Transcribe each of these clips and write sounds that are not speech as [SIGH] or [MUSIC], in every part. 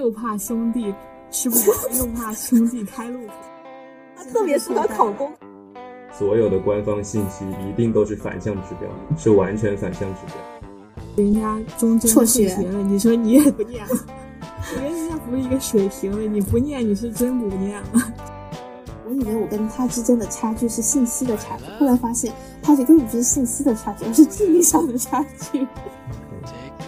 又怕兄弟吃不饱，又怕兄弟开路虎。[LAUGHS] 他特别适合考公。所有的官方信息一定都是反向指标，是完全反向指标。人家中正辍学了，你说你也不念了？我跟人家不是一个水平的，你不念你是真不念了。我以为我跟他之间的差距是信息的差距，后来发现差距根本不是信息的差距，而是智力上的差距。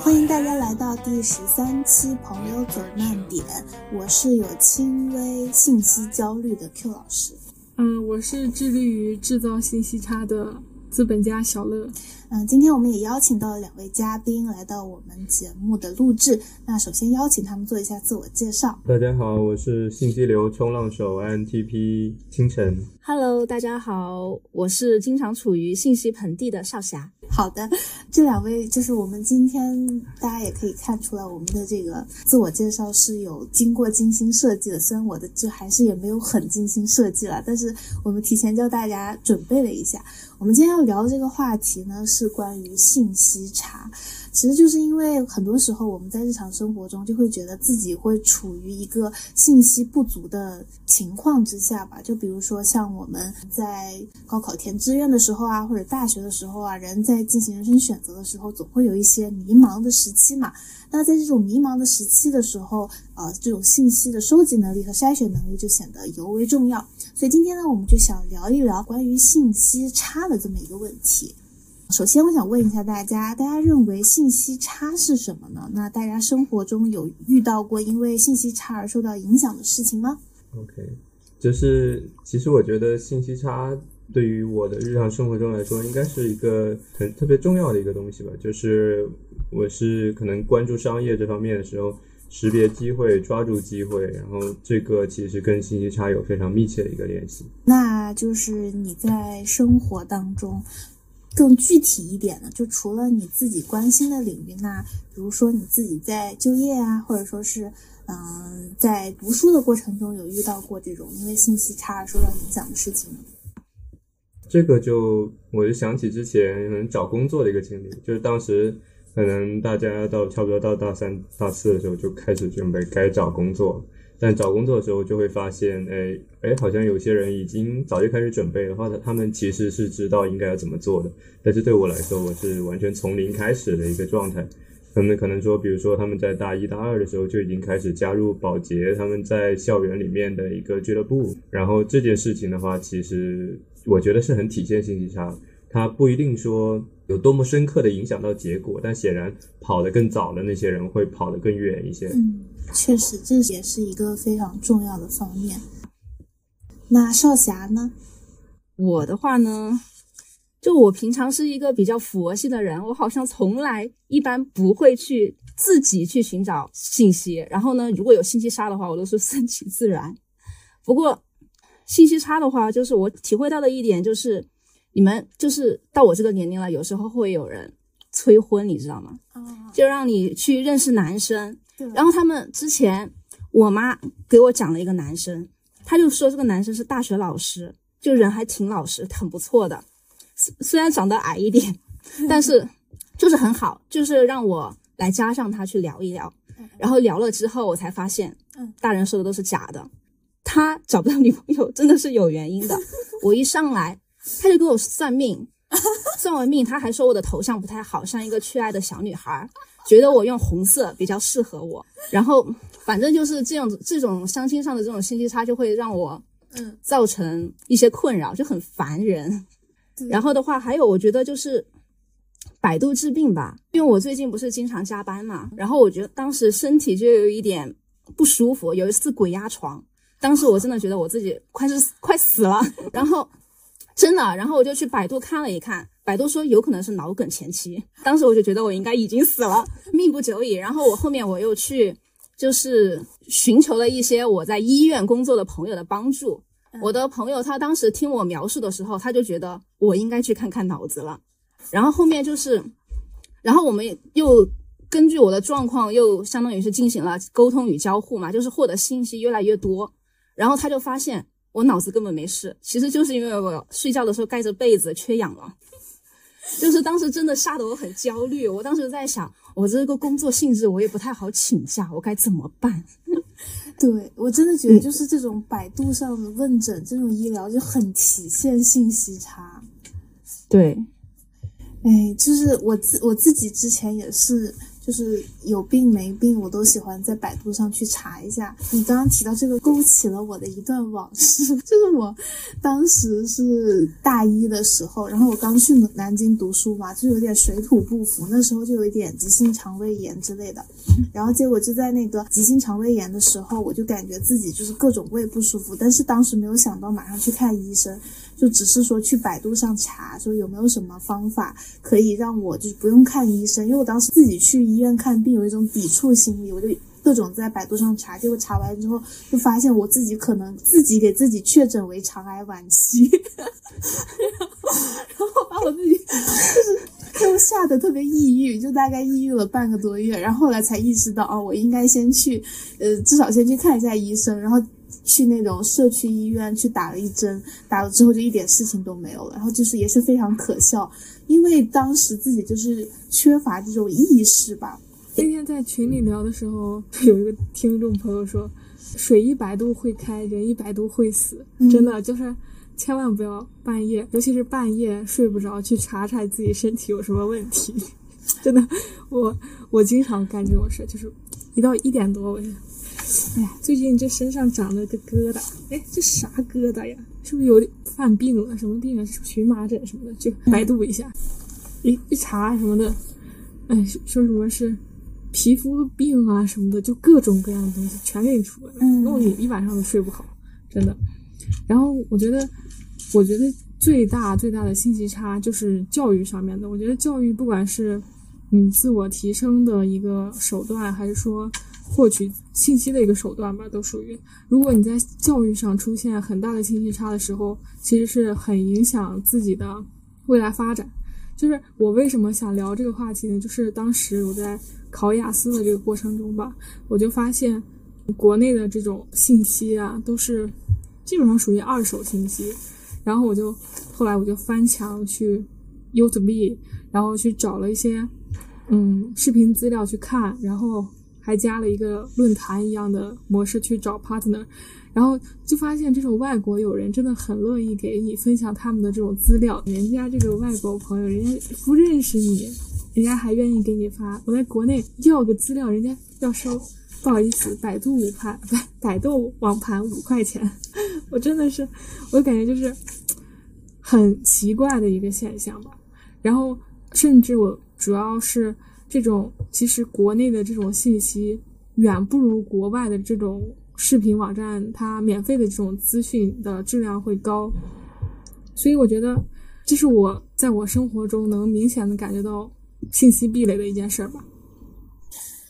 欢迎大家来到第十三期《朋友走慢点》，我是有轻微信息焦虑的 Q 老师。嗯，我是致力于制造信息差的资本家小乐。嗯，今天我们也邀请到了两位嘉宾来到我们节目的录制。那首先邀请他们做一下自我介绍。大家好，我是信息流冲浪手 INTP 清晨。Hello，大家好，我是经常处于信息盆地的少侠。好的，这两位就是我们今天大家也可以看出来，我们的这个自我介绍是有经过精心设计的。虽然我的就还是也没有很精心设计了，但是我们提前教大家准备了一下。我们今天要聊的这个话题呢，是关于信息差。其实就是因为很多时候我们在日常生活中就会觉得自己会处于一个信息不足的情况之下吧。就比如说像我们在高考填志愿的时候啊，或者大学的时候啊，人在进行人生选择的时候，总会有一些迷茫的时期嘛。那在这种迷茫的时期的时候，呃，这种信息的收集能力和筛选能力就显得尤为重要。所以今天呢，我们就想聊一聊关于信息差的这么一个问题。首先，我想问一下大家，大家认为信息差是什么呢？那大家生活中有遇到过因为信息差而受到影响的事情吗？OK，就是其实我觉得信息差对于我的日常生活中来说，应该是一个很特别重要的一个东西吧。就是我是可能关注商业这方面的时候，识别机会、抓住机会，然后这个其实跟信息差有非常密切的一个联系。那就是你在生活当中。更具体一点的，就除了你自己关心的领域，那比如说你自己在就业啊，或者说是嗯在读书的过程中，有遇到过这种因为信息差而受到影响的事情吗？这个就我就想起之前能找工作的一个经历，就是当时可能大家到差不多到大三、大四的时候就开始准备该找工作。但找工作的时候就会发现，哎哎，好像有些人已经早就开始准备的话，他们其实是知道应该要怎么做的。但是对我来说，我是完全从零开始的一个状态。他们可能说，比如说他们在大一大二的时候就已经开始加入保洁，他们在校园里面的一个俱乐部。然后这件事情的话，其实我觉得是很体现信息差。它不一定说有多么深刻的影响到结果，但显然跑得更早的那些人会跑得更远一些。嗯。确实，这也是一个非常重要的方面。那少侠呢？我的话呢，就我平常是一个比较佛系的人，我好像从来一般不会去自己去寻找信息。然后呢，如果有信息差的话，我都是顺 [LAUGHS] 其自然。不过，信息差的话，就是我体会到的一点就是，你们就是到我这个年龄了，有时候会有人催婚，你知道吗？就让你去认识男生。然后他们之前，我妈给我讲了一个男生，他就说这个男生是大学老师，就人还挺老实，很不错的。虽然长得矮一点，[LAUGHS] 但是就是很好，就是让我来加上他去聊一聊。然后聊了之后，我才发现，大人说的都是假的。他找不到女朋友真的是有原因的。[LAUGHS] 我一上来，他就给我算命，算完命他还说我的头像不太好，像一个缺爱的小女孩。觉得我用红色比较适合我，然后反正就是这样子，这种相亲上的这种信息差就会让我，嗯，造成一些困扰，就很烦人。然后的话，还有我觉得就是百度治病吧，因为我最近不是经常加班嘛，然后我觉得当时身体就有一点不舒服，有一次鬼压床，当时我真的觉得我自己快是快死了，然后真的，然后我就去百度看了一看。百度说有可能是脑梗前期，[LAUGHS] 当时我就觉得我应该已经死了，[LAUGHS] 命不久矣。然后我后面我又去就是寻求了一些我在医院工作的朋友的帮助。我的朋友他当时听我描述的时候，他就觉得我应该去看看脑子了。然后后面就是，然后我们又根据我的状况又相当于是进行了沟通与交互嘛，就是获得信息越来越多。然后他就发现我脑子根本没事，其实就是因为我睡觉的时候盖着被子缺氧了。[LAUGHS] 就是当时真的吓得我很焦虑。我当时在想，我这个工作性质我也不太好请假，我该怎么办？[LAUGHS] 对我真的觉得，就是这种百度上的问诊，这种医疗就很体现信息差。对，哎，就是我自我自己之前也是。就是有病没病，我都喜欢在百度上去查一下。你刚刚提到这个，勾起了我的一段往事。[LAUGHS] 就是我当时是大一的时候，然后我刚去南京读书嘛，就有点水土不服。那时候就有一点急性肠胃炎之类的，然后结果就在那个急性肠胃炎的时候，我就感觉自己就是各种胃不舒服，但是当时没有想到马上去看医生。就只是说去百度上查，说有没有什么方法可以让我就是不用看医生，因为我当时自己去医院看病有一种抵触心理，我就各种在百度上查，结果查完之后就发现我自己可能自己给自己确诊为肠癌晚期，[LAUGHS] 然后把我自己就是就吓得特别抑郁，就大概抑郁了半个多月，然后后来才意识到哦，我应该先去呃至少先去看一下医生，然后。去那种社区医院去打了一针，打了之后就一点事情都没有了，然后就是也是非常可笑，因为当时自己就是缺乏这种意识吧。那天在群里聊的时候，[LAUGHS] 有一个听众朋友说：“水一百度会开，人一百度会死。”真的就是千万不要半夜，尤其是半夜睡不着去查查自己身体有什么问题。[LAUGHS] 真的，我我经常干这种事，就是一到一点多我就。哎呀，最近这身上长了个疙瘩，哎，这啥疙瘩呀？是不是有点犯病了？什么病啊？荨麻疹什么的？就百度一下，一一查什么的，哎，说什么是皮肤病啊什么的，就各种各样的东西全给你出来了，弄你一晚上都睡不好，真的。然后我觉得，我觉得最大最大的信息差就是教育上面的。我觉得教育不管是你自我提升的一个手段，还是说。获取信息的一个手段吧，都属于。如果你在教育上出现很大的信息差的时候，其实是很影响自己的未来发展。就是我为什么想聊这个话题呢？就是当时我在考雅思的这个过程中吧，我就发现国内的这种信息啊，都是基本上属于二手信息。然后我就后来我就翻墙去 YouTube，然后去找了一些嗯视频资料去看，然后。还加了一个论坛一样的模式去找 partner，然后就发现这种外国友人真的很乐意给你分享他们的这种资料。人家这个外国朋友，人家不认识你，人家还愿意给你发。我在国内要个资料，人家要收，不好意思，百度五盘，不，百度网盘五块钱。[LAUGHS] 我真的是，我感觉就是很奇怪的一个现象吧。然后甚至我主要是。这种其实国内的这种信息远不如国外的这种视频网站，它免费的这种资讯的质量会高，所以我觉得这是我在我生活中能明显的感觉到信息壁垒的一件事儿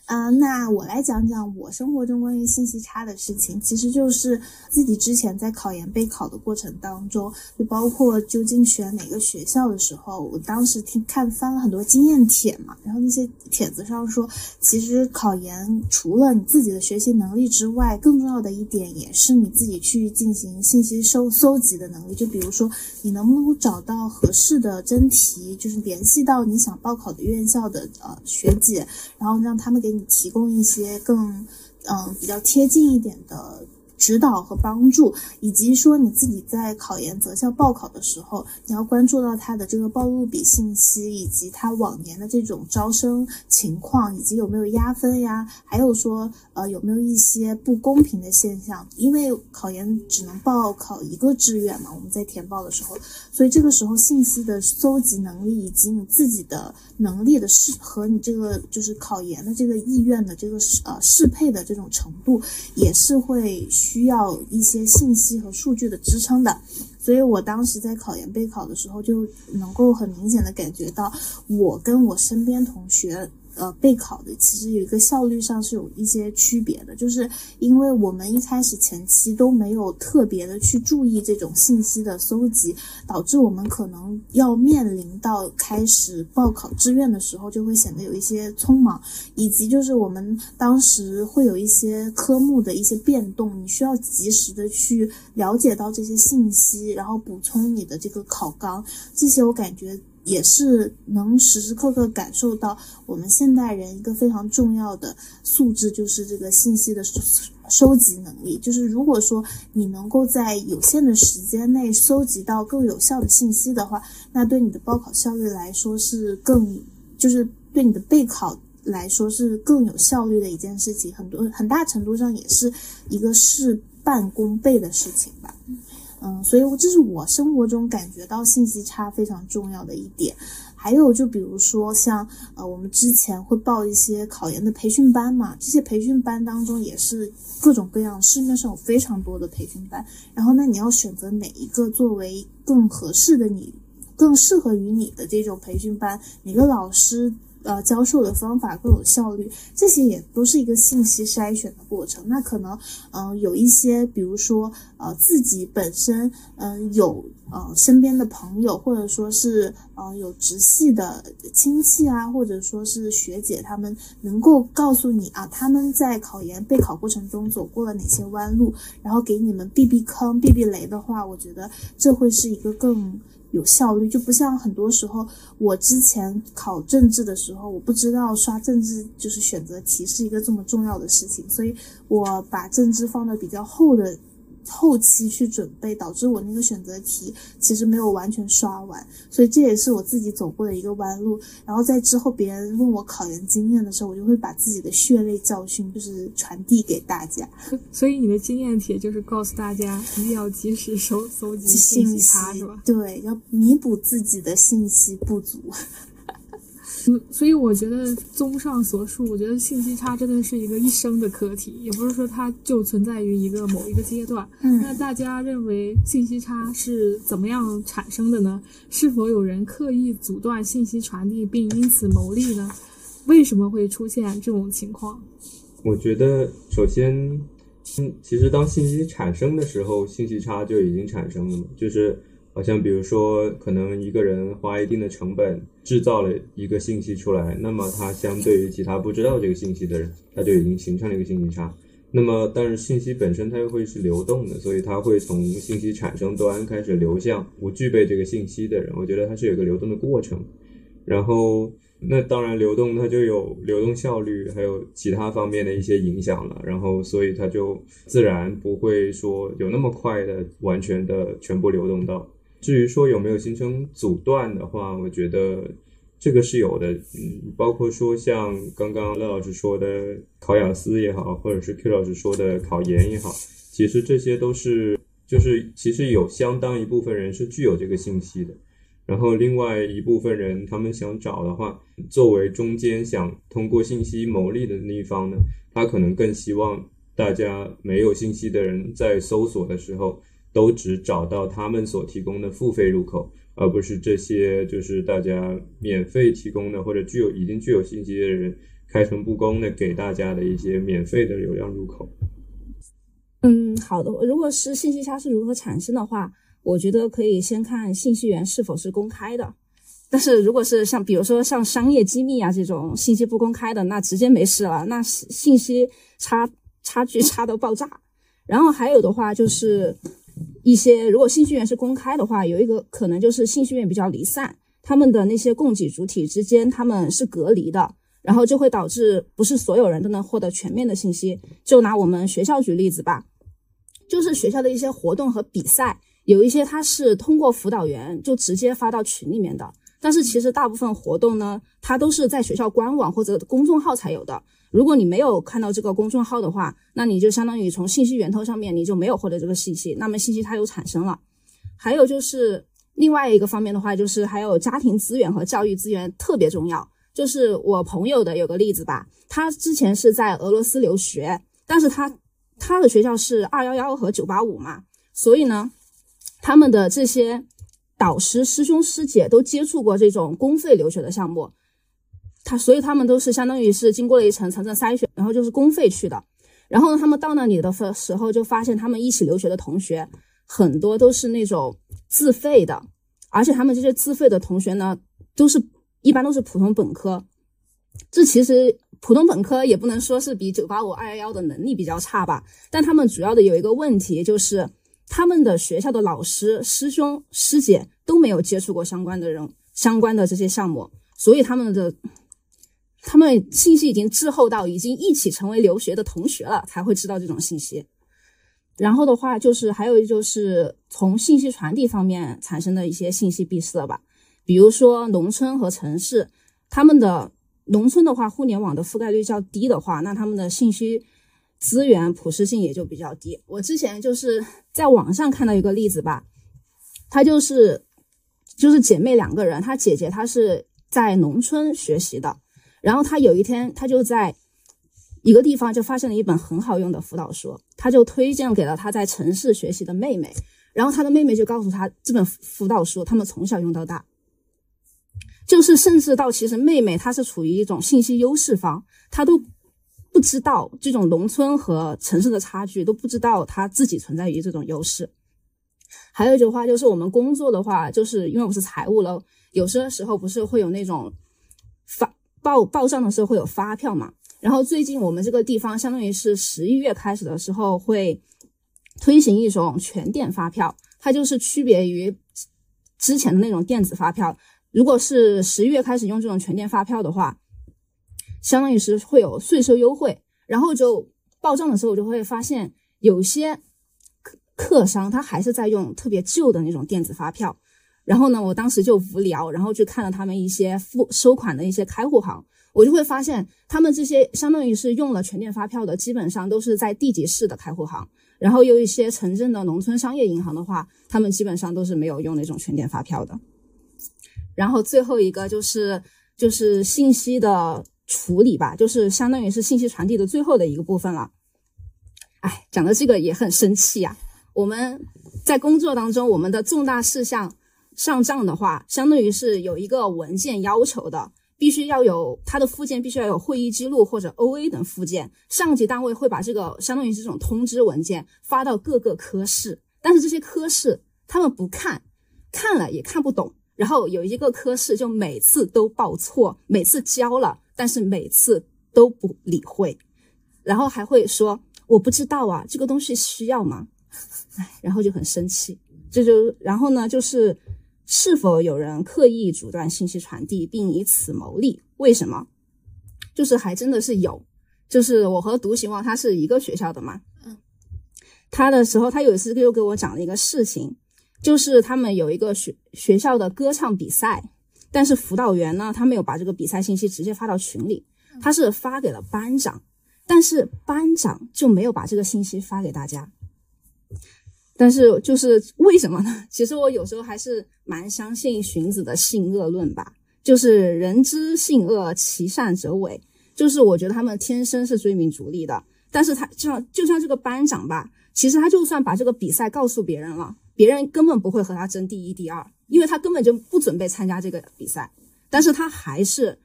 啊，那我来讲讲我生活中关于信息差的事情，其实就是自己之前在考研备考的过程当中，就包括究竟选哪个学校的时候，我当时听看翻了很多经验帖嘛，然后那些帖子上说，其实考研除了你自己的学习能力之外，更重要的一点也是你自己去进行信息收搜集的能力，就比如说你能不能找到合适的真题，就是联系到你想报考的院校的呃学姐，然后让他们给你。提供一些更，嗯，比较贴近一点的。指导和帮助，以及说你自己在考研择校报考的时候，你要关注到他的这个报录比信息，以及他往年的这种招生情况，以及有没有压分呀，还有说呃有没有一些不公平的现象。因为考研只能报考一个志愿嘛，我们在填报的时候，所以这个时候信息的搜集能力，以及你自己的能力的适和你这个就是考研的这个意愿的这个呃适配的这种程度，也是会。需要一些信息和数据的支撑的，所以我当时在考研备考的时候，就能够很明显的感觉到，我跟我身边同学。呃，备考的其实有一个效率上是有一些区别的，就是因为我们一开始前期都没有特别的去注意这种信息的搜集，导致我们可能要面临到开始报考志愿的时候，就会显得有一些匆忙，以及就是我们当时会有一些科目的一些变动，你需要及时的去了解到这些信息，然后补充你的这个考纲，这些我感觉。也是能时时刻刻感受到我们现代人一个非常重要的素质，就是这个信息的收收集能力。就是如果说你能够在有限的时间内收集到更有效的信息的话，那对你的报考效率来说是更，就是对你的备考来说是更有效率的一件事情。很多很大程度上也是一个事半功倍的事情吧。嗯，所以这是我生活中感觉到信息差非常重要的一点。还有就比如说像呃，我们之前会报一些考研的培训班嘛，这些培训班当中也是各种各样，市面上有非常多的培训班。然后那你要选择哪一个作为更合适的你，更适合于你的这种培训班，哪个老师？呃，教授的方法更有效率，这些也都是一个信息筛选的过程。那可能，嗯，有一些，比如说，呃，自己本身，嗯，有呃身边的朋友，或者说是，呃，有直系的亲戚啊，或者说是学姐，他们能够告诉你啊，他们在考研备考过程中走过了哪些弯路，然后给你们避避坑、避避雷的话，我觉得这会是一个更。有效率就不像很多时候，我之前考政治的时候，我不知道刷政治就是选择题是一个这么重要的事情，所以我把政治放的比较后的。后期去准备，导致我那个选择题其实没有完全刷完，所以这也是我自己走过的一个弯路。然后在之后别人问我考研经验的时候，我就会把自己的血泪教训就是传递给大家。所以你的经验帖就是告诉大家一定要及时收搜集信息差，是吧？对，要弥补自己的信息不足。嗯，所以我觉得，综上所述，我觉得信息差真的是一个一生的课题，也不是说它就存在于一个某一个阶段。嗯，那大家认为信息差是怎么样产生的呢？是否有人刻意阻断信息传递并因此牟利呢？为什么会出现这种情况？我觉得，首先，嗯，其实当信息产生的时候，信息差就已经产生了嘛，就是。好像比如说，可能一个人花一定的成本制造了一个信息出来，那么他相对于其他不知道这个信息的人，他就已经形成了一个信息差。那么，但是信息本身它又会是流动的，所以它会从信息产生端开始流向不具备这个信息的人。我觉得它是有一个流动的过程。然后，那当然流动它就有流动效率，还有其他方面的一些影响了。然后，所以它就自然不会说有那么快的完全的全部流动到。至于说有没有形成阻断的话，我觉得这个是有的。嗯，包括说像刚刚乐老师说的考雅思也好，或者是 Q 老师说的考研也好，其实这些都是就是其实有相当一部分人是具有这个信息的，然后另外一部分人他们想找的话，作为中间想通过信息牟利的那一方呢，他可能更希望大家没有信息的人在搜索的时候。都只找到他们所提供的付费入口，而不是这些就是大家免费提供的或者具有已经具有信息的人开诚布公的给大家的一些免费的流量入口。嗯，好的。如果是信息差是如何产生的话，我觉得可以先看信息源是否是公开的。但是如果是像比如说像商业机密啊这种信息不公开的，那直接没事了，那信息差差距差到爆炸。然后还有的话就是。一些如果信息源是公开的话，有一个可能就是信息源比较离散，他们的那些供给主体之间他们是隔离的，然后就会导致不是所有人都能获得全面的信息。就拿我们学校举例子吧，就是学校的一些活动和比赛，有一些它是通过辅导员就直接发到群里面的，但是其实大部分活动呢，它都是在学校官网或者公众号才有的。如果你没有看到这个公众号的话，那你就相当于从信息源头上面你就没有获得这个信息，那么信息它又产生了。还有就是另外一个方面的话，就是还有家庭资源和教育资源特别重要。就是我朋友的有个例子吧，他之前是在俄罗斯留学，但是他他的学校是二幺幺和九八五嘛，所以呢，他们的这些导师师兄师姐都接触过这种公费留学的项目。他所以他们都是相当于是经过了一层层层筛选，然后就是公费去的。然后呢，他们到那里的时候就发现，他们一起留学的同学很多都是那种自费的，而且他们这些自费的同学呢，都是一般都是普通本科。这其实普通本科也不能说是比九八五二幺幺的能力比较差吧，但他们主要的有一个问题就是，他们的学校的老师师兄师姐都没有接触过相关的人。相关的这些项目，所以他们的他们信息已经滞后到已经一起成为留学的同学了，才会知道这种信息。然后的话，就是还有就是从信息传递方面产生的一些信息闭塞吧，比如说农村和城市，他们的农村的话，互联网的覆盖率较低的话，那他们的信息资源普适性也就比较低。我之前就是在网上看到一个例子吧，他就是就是姐妹两个人，她姐姐她是在农村学习的，然后他有一天他就在。一个地方就发现了一本很好用的辅导书，他就推荐给了他在城市学习的妹妹，然后他的妹妹就告诉他这本辅导书他们从小用到大，就是甚至到其实妹妹她是处于一种信息优势方，她都不知道这种农村和城市的差距，都不知道她自己存在于这种优势。还有一句话就是我们工作的话，就是因为我是财务了，有些时候不是会有那种发报报账的时候会有发票嘛。然后最近我们这个地方，相当于是十一月开始的时候会推行一种全电发票，它就是区别于之前的那种电子发票。如果是十一月开始用这种全电发票的话，相当于是会有税收优惠。然后就报账的时候，我就会发现有些客客商他还是在用特别旧的那种电子发票。然后呢，我当时就无聊，然后去看了他们一些付收款的一些开户行。我就会发现，他们这些相当于是用了全店发票的，基本上都是在地级市的开户行。然后有一些城镇的农村商业银行的话，他们基本上都是没有用那种全店发票的。然后最后一个就是就是信息的处理吧，就是相当于是信息传递的最后的一个部分了。哎，讲的这个也很生气呀。我们在工作当中，我们的重大事项上账的话，相当于是有一个文件要求的。必须要有它的附件，必须要有会议记录或者 O A 等附件。上级单位会把这个相当于是这种通知文件发到各个科室，但是这些科室他们不看，看了也看不懂。然后有一个科室就每次都报错，每次交了，但是每次都不理会，然后还会说我不知道啊，这个东西需要吗？哎，[LAUGHS] 然后就很生气。这就然后呢，就是。是否有人刻意阻断信息传递，并以此牟利？为什么？就是还真的是有。就是我和独行王他是一个学校的嘛，嗯，他的时候，他有一次又给我讲了一个事情，就是他们有一个学学校的歌唱比赛，但是辅导员呢，他没有把这个比赛信息直接发到群里，他是发给了班长，但是班长就没有把这个信息发给大家。但是就是为什么呢？[LAUGHS] 其实我有时候还是蛮相信荀子的性恶论吧，就是人之性恶，其善者伪。就是我觉得他们天生是追名逐利的，但是他就像就像这个班长吧，其实他就算把这个比赛告诉别人了，别人根本不会和他争第一、第二，因为他根本就不准备参加这个比赛。但是他还是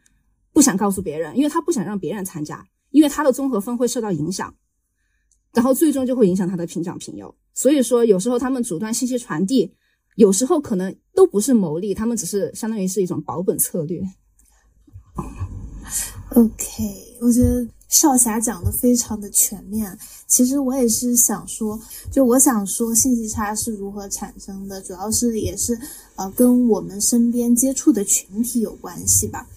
不想告诉别人，因为他不想让别人参加，因为他的综合分会受到影响。然后最终就会影响他的评奖评优，所以说有时候他们阻断信息传递，有时候可能都不是牟利，他们只是相当于是一种保本策略。OK，我觉得少侠讲的非常的全面。其实我也是想说，就我想说信息差是如何产生的，主要是也是呃跟我们身边接触的群体有关系吧。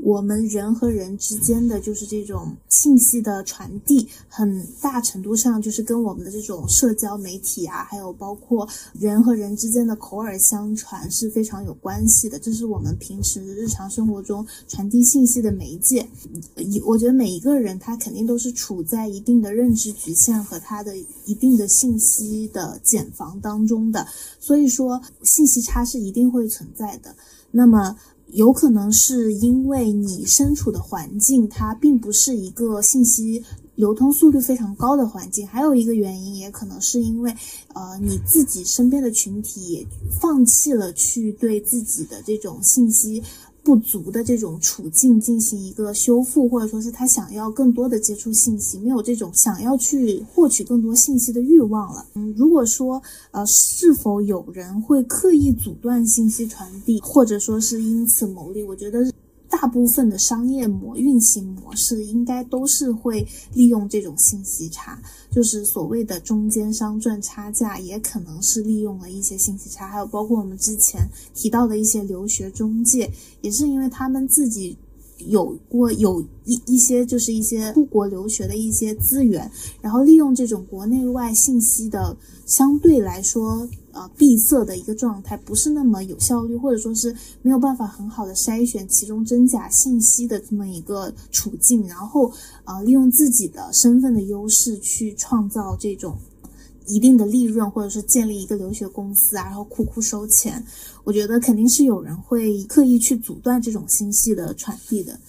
我们人和人之间的就是这种信息的传递，很大程度上就是跟我们的这种社交媒体啊，还有包括人和人之间的口耳相传是非常有关系的。这是我们平时日常生活中传递信息的媒介。一，我觉得每一个人他肯定都是处在一定的认知局限和他的一定的信息的茧房当中的，所以说信息差是一定会存在的。那么。有可能是因为你身处的环境，它并不是一个信息流通速率非常高的环境。还有一个原因，也可能是因为，呃，你自己身边的群体也放弃了去对自己的这种信息。不足的这种处境进行一个修复，或者说是他想要更多的接触信息，没有这种想要去获取更多信息的欲望了。嗯，如果说呃，是否有人会刻意阻断信息传递，或者说是因此牟利，我觉得大部分的商业模运行模式应该都是会利用这种信息差，就是所谓的中间商赚差价，也可能是利用了一些信息差，还有包括我们之前提到的一些留学中介，也是因为他们自己。有过有一一些就是一些出国留学的一些资源，然后利用这种国内外信息的相对来说呃闭塞的一个状态，不是那么有效率，或者说是没有办法很好的筛选其中真假信息的这么一个处境，然后呃利用自己的身份的优势去创造这种。一定的利润，或者是建立一个留学公司啊，然后苦苦收钱，我觉得肯定是有人会刻意去阻断这种信息的传递的，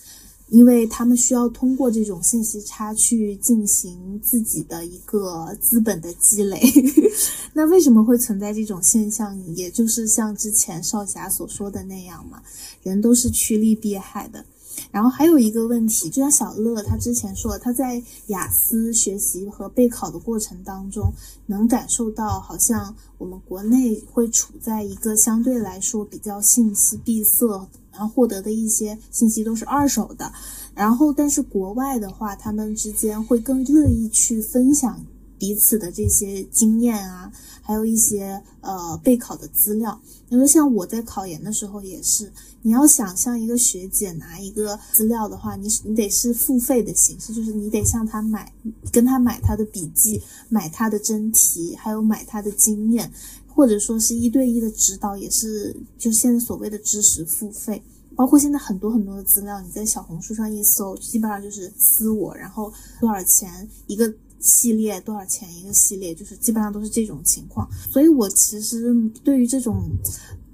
因为他们需要通过这种信息差去进行自己的一个资本的积累。[LAUGHS] 那为什么会存在这种现象？也就是像之前少侠所说的那样嘛，人都是趋利避害的。然后还有一个问题，就像小乐他之前说，他在雅思学习和备考的过程当中，能感受到好像我们国内会处在一个相对来说比较信息闭塞，然后获得的一些信息都是二手的。然后，但是国外的话，他们之间会更乐意去分享彼此的这些经验啊。还有一些呃备考的资料，因为像我在考研的时候也是，你要想向一个学姐拿一个资料的话，你你得是付费的形式，就是你得向她买，跟她买她的笔记，买她的真题，还有买她的经验，或者说是一对一的指导，也是就现在所谓的知识付费。包括现在很多很多的资料，你在小红书上一搜，基本上就是私我，然后多少钱一个。系列多少钱一个系列，就是基本上都是这种情况，所以我其实对于这种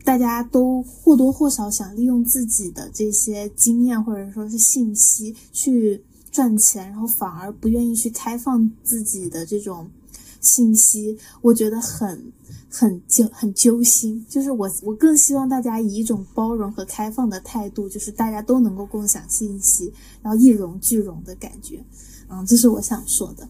大家都或多或少想利用自己的这些经验或者说是信息去赚钱，然后反而不愿意去开放自己的这种信息，我觉得很很揪很揪心。就是我我更希望大家以一种包容和开放的态度，就是大家都能够共享信息，然后一荣俱荣的感觉。嗯，这是我想说的。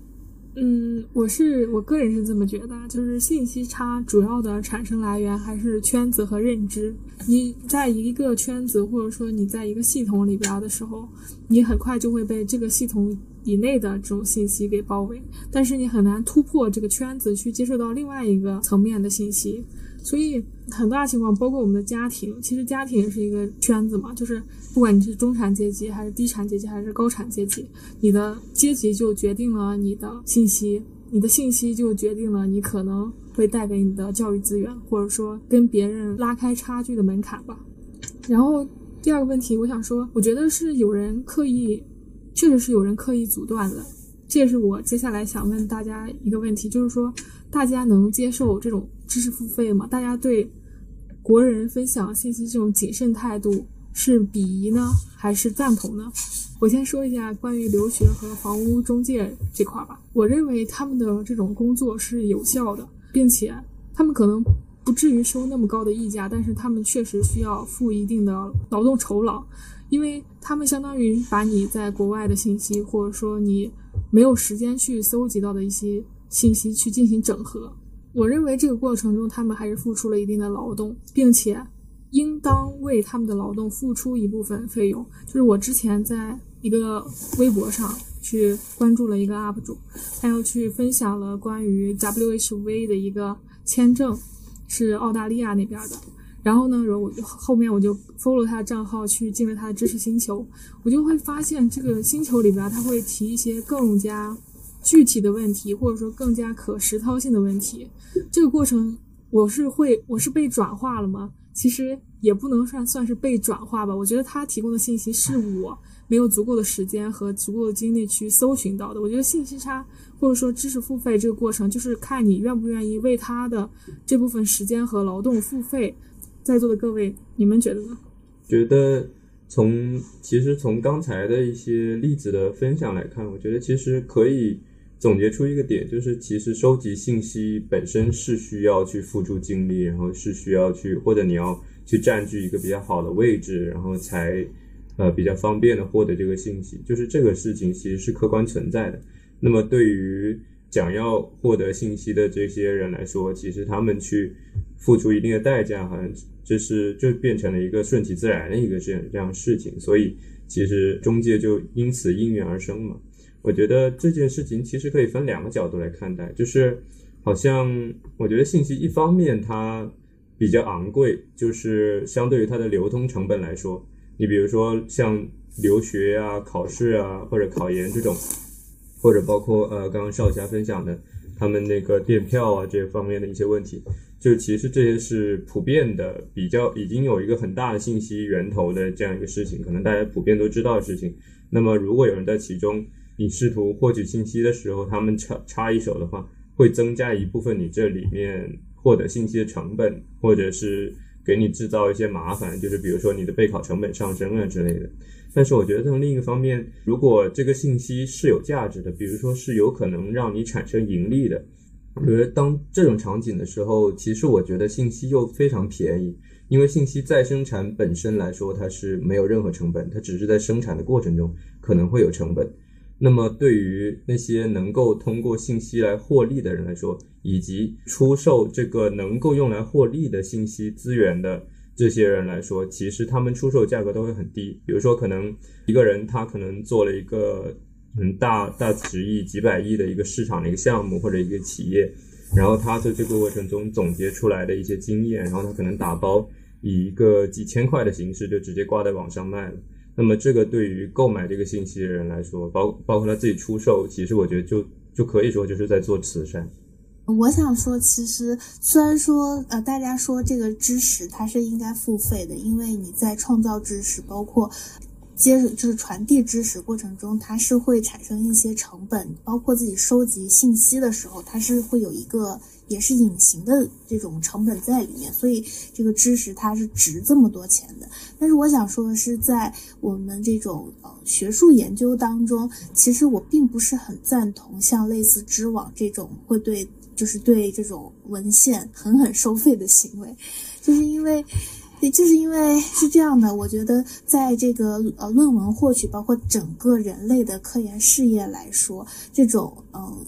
嗯，我是我个人是这么觉得，就是信息差主要的产生来源还是圈子和认知。你在一个圈子或者说你在一个系统里边的时候，你很快就会被这个系统以内的这种信息给包围，但是你很难突破这个圈子去接受到另外一个层面的信息。所以很大情况，包括我们的家庭，其实家庭也是一个圈子嘛。就是不管你是中产阶级，还是低产阶级，还是高产阶级，你的阶级就决定了你的信息，你的信息就决定了你可能会带给你的教育资源，或者说跟别人拉开差距的门槛吧。然后第二个问题，我想说，我觉得是有人刻意，确实是有人刻意阻断的。这也是我接下来想问大家一个问题，就是说，大家能接受这种知识付费吗？大家对国人分享信息这种谨慎态度是鄙夷呢，还是赞同呢？我先说一下关于留学和房屋中介这块吧。我认为他们的这种工作是有效的，并且他们可能不至于收那么高的溢价，但是他们确实需要付一定的劳动酬劳，因为他们相当于把你在国外的信息，或者说你。没有时间去搜集到的一些信息去进行整合，我认为这个过程中他们还是付出了一定的劳动，并且应当为他们的劳动付出一部分费用。就是我之前在一个微博上去关注了一个 UP 主，他要去分享了关于 WHV 的一个签证，是澳大利亚那边的。然后呢，然后我后面我就 follow 他的账号去进了他的知识星球，我就会发现这个星球里边他会提一些更加具体的问题，或者说更加可实操性的问题。这个过程我是会我是被转化了吗？其实也不能算算是被转化吧。我觉得他提供的信息是我没有足够的时间和足够的精力去搜寻到的。我觉得信息差或者说知识付费这个过程，就是看你愿不愿意为他的这部分时间和劳动付费。在座的各位，你们觉得呢？觉得从其实从刚才的一些例子的分享来看，我觉得其实可以总结出一个点，就是其实收集信息本身是需要去付出精力，然后是需要去或者你要去占据一个比较好的位置，然后才呃比较方便的获得这个信息。就是这个事情其实是客观存在的。那么对于想要获得信息的这些人来说，其实他们去付出一定的代价，好像就是就变成了一个顺其自然的一个这样这样事情，所以其实中介就因此应运而生嘛。我觉得这件事情其实可以分两个角度来看待，就是好像我觉得信息一方面它比较昂贵，就是相对于它的流通成本来说，你比如说像留学啊、考试啊或者考研这种，或者包括呃刚刚少侠分享的。他们那个电票啊，这方面的一些问题，就其实这些是普遍的，比较已经有一个很大的信息源头的这样一个事情，可能大家普遍都知道的事情。那么，如果有人在其中，你试图获取信息的时候，他们插插一手的话，会增加一部分你这里面获得信息的成本，或者是给你制造一些麻烦，就是比如说你的备考成本上升啊之类的。但是我觉得从另一个方面，如果这个信息是有价值的，比如说是有可能让你产生盈利的，我觉得当这种场景的时候，其实我觉得信息又非常便宜，因为信息再生产本身来说它是没有任何成本，它只是在生产的过程中可能会有成本。那么对于那些能够通过信息来获利的人来说，以及出售这个能够用来获利的信息资源的。这些人来说，其实他们出售价格都会很低。比如说，可能一个人他可能做了一个很大大几亿、几百亿的一个市场的一个项目或者一个企业，然后他在这个过程中总结出来的一些经验，然后他可能打包以一个几千块的形式就直接挂在网上卖了。那么，这个对于购买这个信息的人来说，包包括他自己出售，其实我觉得就就可以说就是在做慈善。我想说，其实虽然说，呃，大家说这个知识它是应该付费的，因为你在创造知识，包括接着就是传递知识过程中，它是会产生一些成本，包括自己收集信息的时候，它是会有一个也是隐形的这种成本在里面，所以这个知识它是值这么多钱的。但是我想说的是，在我们这种呃学术研究当中，其实我并不是很赞同像类似知网这种会对。就是对这种文献狠狠收费的行为，[LAUGHS] 就是因为，就是因为是这样的。我觉得，在这个呃论文获取，包括整个人类的科研事业来说，这种嗯。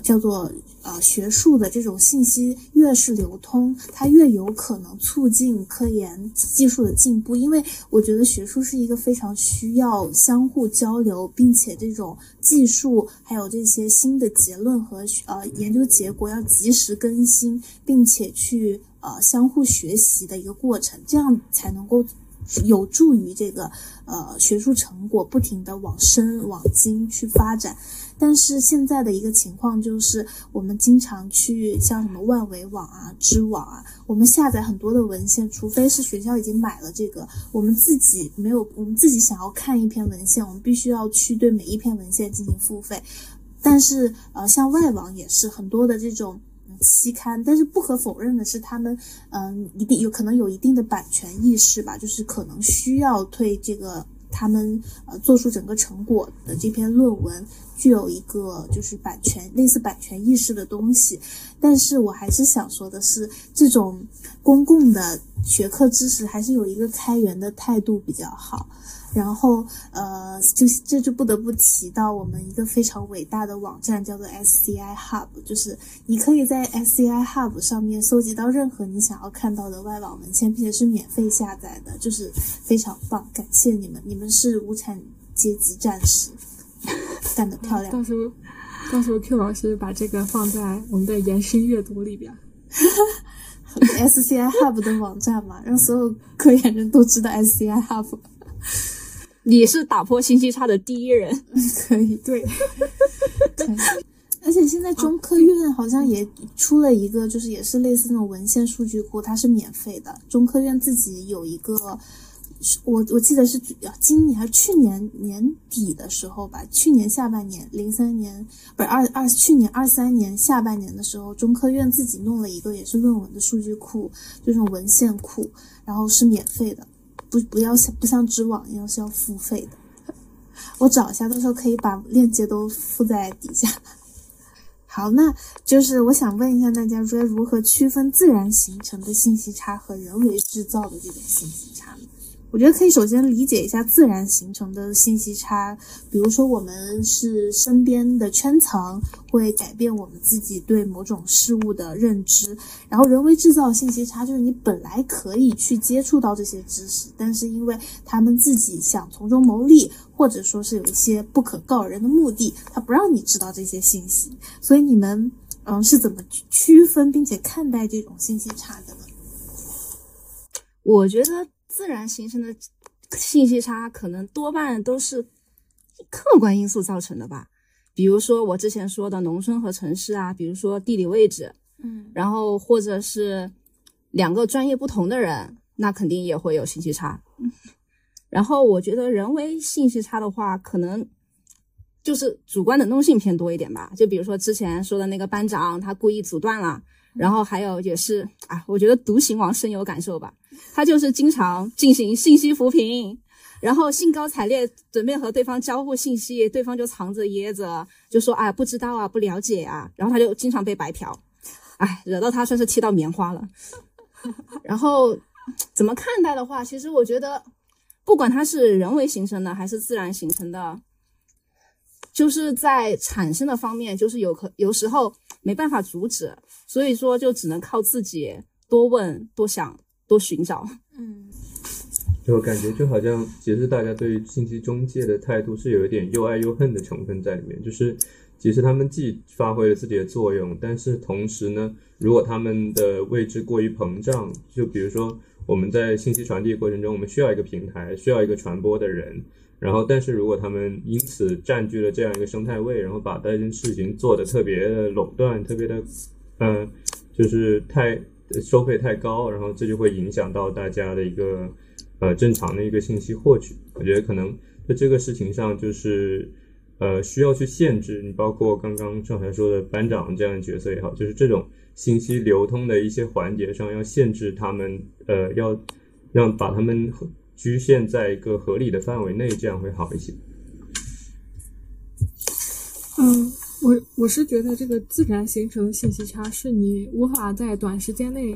叫做呃学术的这种信息越是流通，它越有可能促进科研技术的进步。因为我觉得学术是一个非常需要相互交流，并且这种技术还有这些新的结论和呃研究结果要及时更新，并且去呃相互学习的一个过程，这样才能够有助于这个呃学术成果不停的往深往精去发展。但是现在的一个情况就是，我们经常去像什么万维网啊、知网啊，我们下载很多的文献，除非是学校已经买了这个，我们自己没有，我们自己想要看一篇文献，我们必须要去对每一篇文献进行付费。但是呃，像外网也是很多的这种期刊，但是不可否认的是，他们嗯，一定有可能有一定的版权意识吧，就是可能需要对这个他们呃做出整个成果的这篇论文。具有一个就是版权类似版权意识的东西，但是我还是想说的是，这种公共的学科知识还是有一个开源的态度比较好。然后，呃，就这就不得不提到我们一个非常伟大的网站，叫做 SCI Hub，就是你可以在 SCI Hub 上面搜集到任何你想要看到的外网文献，并且是免费下载的，就是非常棒。感谢你们，你们是无产阶级战士。[LAUGHS] 干得漂亮！到时候，到时候 Q 老师把这个放在我们的延伸阅读里边。[LAUGHS] SCI Hub 的网站嘛，让所有科研人都知道 SCI Hub。你是打破信息差的第一人，可以对。而且现在中科院好像也出了一个，就是也是类似那种文献数据库，它是免费的。中科院自己有一个。我我记得是今年还是去年年底的时候吧，去年下半年零三年不是二二去年二三年下半年的时候，中科院自己弄了一个也是论文的数据库，这种文献库，然后是免费的，不不要像不像知网一样是要付费的。我找一下，到时候可以把链接都附在底下。[LAUGHS] 好，那就是我想问一下大家，说如何区分自然形成的信息差和人为制造的这种信息差呢？我觉得可以首先理解一下自然形成的信息差，比如说我们是身边的圈层会改变我们自己对某种事物的认知，然后人为制造信息差就是你本来可以去接触到这些知识，但是因为他们自己想从中牟利，或者说是有一些不可告人的目的，他不让你知道这些信息，所以你们嗯是怎么区分并且看待这种信息差的呢？我觉得。自然形成的信息差，可能多半都是客观因素造成的吧。比如说我之前说的农村和城市啊，比如说地理位置，嗯，然后或者是两个专业不同的人，那肯定也会有信息差。[LAUGHS] 然后我觉得人为信息差的话，可能就是主观能动性偏多一点吧。就比如说之前说的那个班长，他故意阻断了。然后还有也是啊，我觉得独行王深有感受吧。他就是经常进行信息扶贫，然后兴高采烈准备和对方交互信息，对方就藏着掖着，就说哎不知道啊，不了解啊，然后他就经常被白嫖，哎，惹到他算是踢到棉花了。[LAUGHS] 然后怎么看待的话，其实我觉得，不管它是人为形成的还是自然形成的。就是在产生的方面，就是有可有时候没办法阻止，所以说就只能靠自己多问、多想、多寻找。嗯，就感觉就好像，其实大家对于信息中介的态度是有一点又爱又恨的成分在里面。就是其实他们既发挥了自己的作用，但是同时呢，如果他们的位置过于膨胀，就比如说我们在信息传递过程中，我们需要一个平台，需要一个传播的人。然后，但是如果他们因此占据了这样一个生态位，然后把这件事情做的特别的垄断，特别的，嗯，就是太收费太高，然后这就会影响到大家的一个呃正常的一个信息获取。我觉得可能在这个事情上，就是呃需要去限制你，包括刚刚赵才说的班长这样的角色也好，就是这种信息流通的一些环节上要限制他们，呃，要让把他们。局限在一个合理的范围内，这样会好一些。嗯，我我是觉得这个自然形成的信息差是你无法在短时间内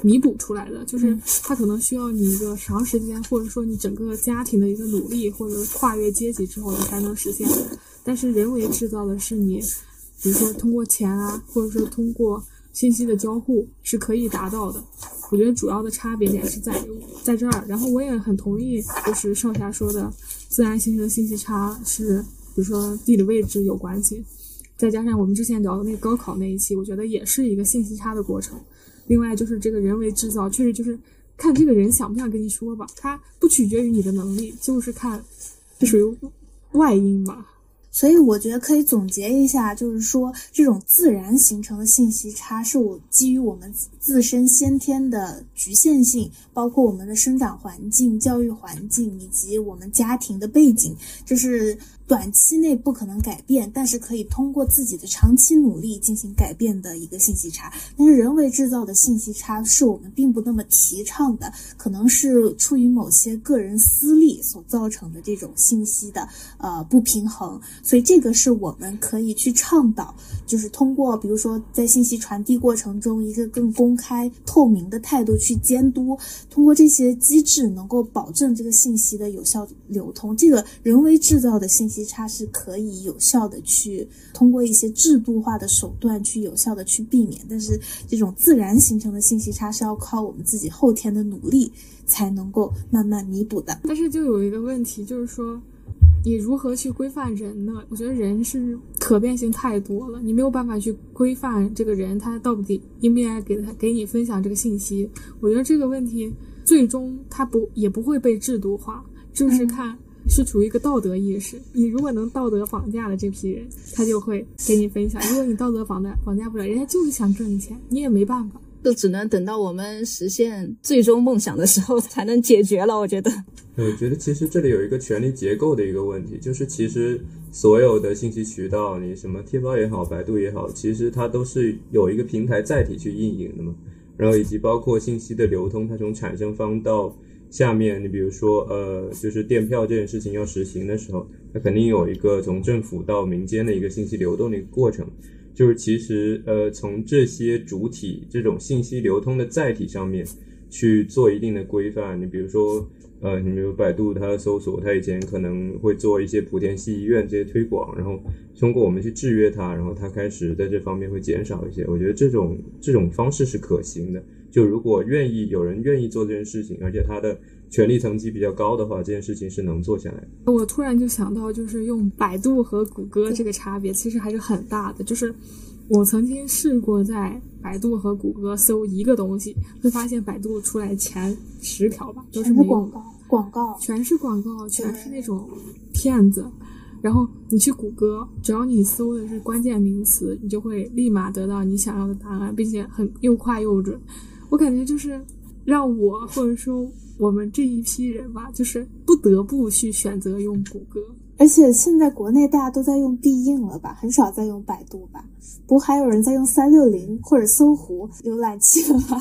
弥补出来的，就是它可能需要你一个长时间，或者说你整个家庭的一个努力，或者跨越阶级之后你才能实现。但是人为制造的是你，比如说通过钱啊，或者说通过信息的交互是可以达到的。我觉得主要的差别点是在在这儿，然后我也很同意，就是少侠说的，自然形成的信息差是，比如说地理位置有关系，再加上我们之前聊的那个高考那一期，我觉得也是一个信息差的过程。另外就是这个人为制造，确实就是看这个人想不想跟你说吧，它不取决于你的能力，就是看，这属于外因吧。所以我觉得可以总结一下，就是说这种自然形成的信息差，是我基于我们自身先天的局限性，包括我们的生长环境、教育环境以及我们家庭的背景，就是。短期内不可能改变，但是可以通过自己的长期努力进行改变的一个信息差。但是人为制造的信息差是我们并不那么提倡的，可能是出于某些个人私利所造成的这种信息的呃不平衡。所以这个是我们可以去倡导，就是通过比如说在信息传递过程中一个更公开透明的态度去监督，通过这些机制能够保证这个信息的有效流通。这个人为制造的信息。信息差是可以有效的去通过一些制度化的手段去有效的去避免，但是这种自然形成的信息差是要靠我们自己后天的努力才能够慢慢弥补的。但是就有一个问题，就是说你如何去规范人呢？我觉得人是可变性太多了，你没有办法去规范这个人他到底应不应该给他给你分享这个信息。我觉得这个问题最终他不也不会被制度化，就是看。是处于一个道德意识，你如果能道德绑架了这批人，他就会给你分享；如果你道德绑架绑架不了，人家就是想赚你钱，你也没办法，就只能等到我们实现最终梦想的时候才能解决了。我觉得，我觉得其实这里有一个权力结构的一个问题，就是其实所有的信息渠道，你什么贴吧也好，百度也好，其实它都是有一个平台载体去运营的嘛，然后以及包括信息的流通，它从产生方到。下面你比如说，呃，就是电票这件事情要实行的时候，它肯定有一个从政府到民间的一个信息流动的一个过程。就是其实，呃，从这些主体这种信息流通的载体上面去做一定的规范。你比如说，呃，你比如百度它搜索，它以前可能会做一些莆田系医院这些推广，然后通过我们去制约它，然后它开始在这方面会减少一些。我觉得这种这种方式是可行的。就如果愿意有人愿意做这件事情，而且它的权力层级比较高的话，这件事情是能做下来的。我突然就想到，就是用百度和谷歌这个差别其实还是很大的。就是我曾经试过在百度和谷歌搜一个东西，会发现百度出来前十条吧都是广告，广告全是广告，全是那种骗子。然后你去谷歌，只要你搜的是关键名词，你就会立马得到你想要的答案，并且很又快又准。我感觉就是让我或者说我们这一批人吧，就是不得不去选择用谷歌。而且现在国内大家都在用必应了吧，很少在用百度吧？不还有人在用三六零或者搜狐浏览器了吗？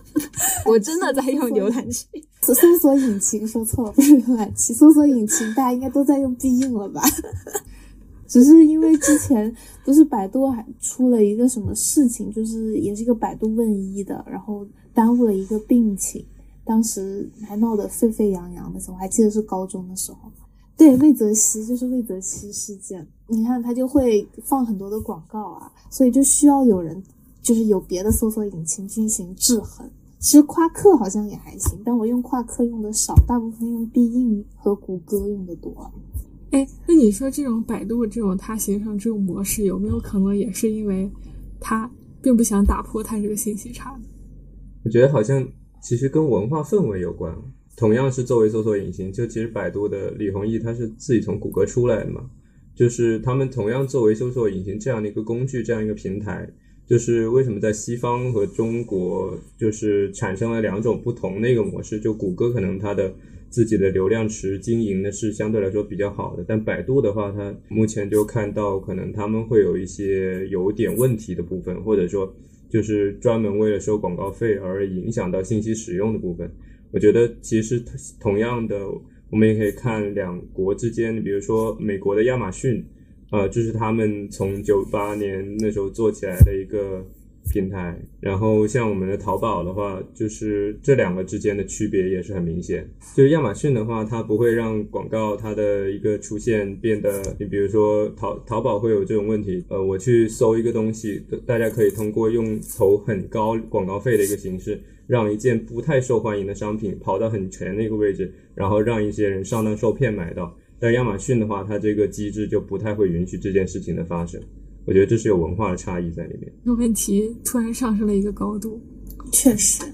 [LAUGHS] 我真的在用浏览器，搜索引擎说错了，不是浏览器，搜索引擎大家应该都在用必应了吧？[LAUGHS] 只是因为之前不是百度还出了一个什么事情，就是也是一个百度问医的，然后耽误了一个病情，当时还闹得沸沸扬扬的时候，我还记得是高中的时候。对，魏则西就是魏则西事件，你看他就会放很多的广告啊，所以就需要有人就是有别的搜索引擎进行制衡。其实夸克好像也还行，但我用夸克用的少，大部分用必应和谷歌用的多。哎，那你说这种百度这种它形成这种模式，有没有可能也是因为它并不想打破它这个信息差呢？我觉得好像其实跟文化氛围有关。同样是作为搜索引擎，就其实百度的李宏毅他是自己从谷歌出来的嘛，就是他们同样作为搜索引擎这样的一个工具，这样一个平台，就是为什么在西方和中国就是产生了两种不同的一个模式？就谷歌可能它的。自己的流量池经营的是相对来说比较好的，但百度的话，它目前就看到可能他们会有一些有点问题的部分，或者说就是专门为了收广告费而影响到信息使用的部分。我觉得其实同样的，我们也可以看两国之间，比如说美国的亚马逊，呃，这是他们从九八年那时候做起来的一个。平台，然后像我们的淘宝的话，就是这两个之间的区别也是很明显。就是亚马逊的话，它不会让广告它的一个出现变得，你比如说淘淘宝会有这种问题，呃，我去搜一个东西，大家可以通过用投很高广告费的一个形式，让一件不太受欢迎的商品跑到很前的一个位置，然后让一些人上当受骗买到。但亚马逊的话，它这个机制就不太会允许这件事情的发生。我觉得这是有文化的差异在里面。这个问题突然上升了一个高度，确实，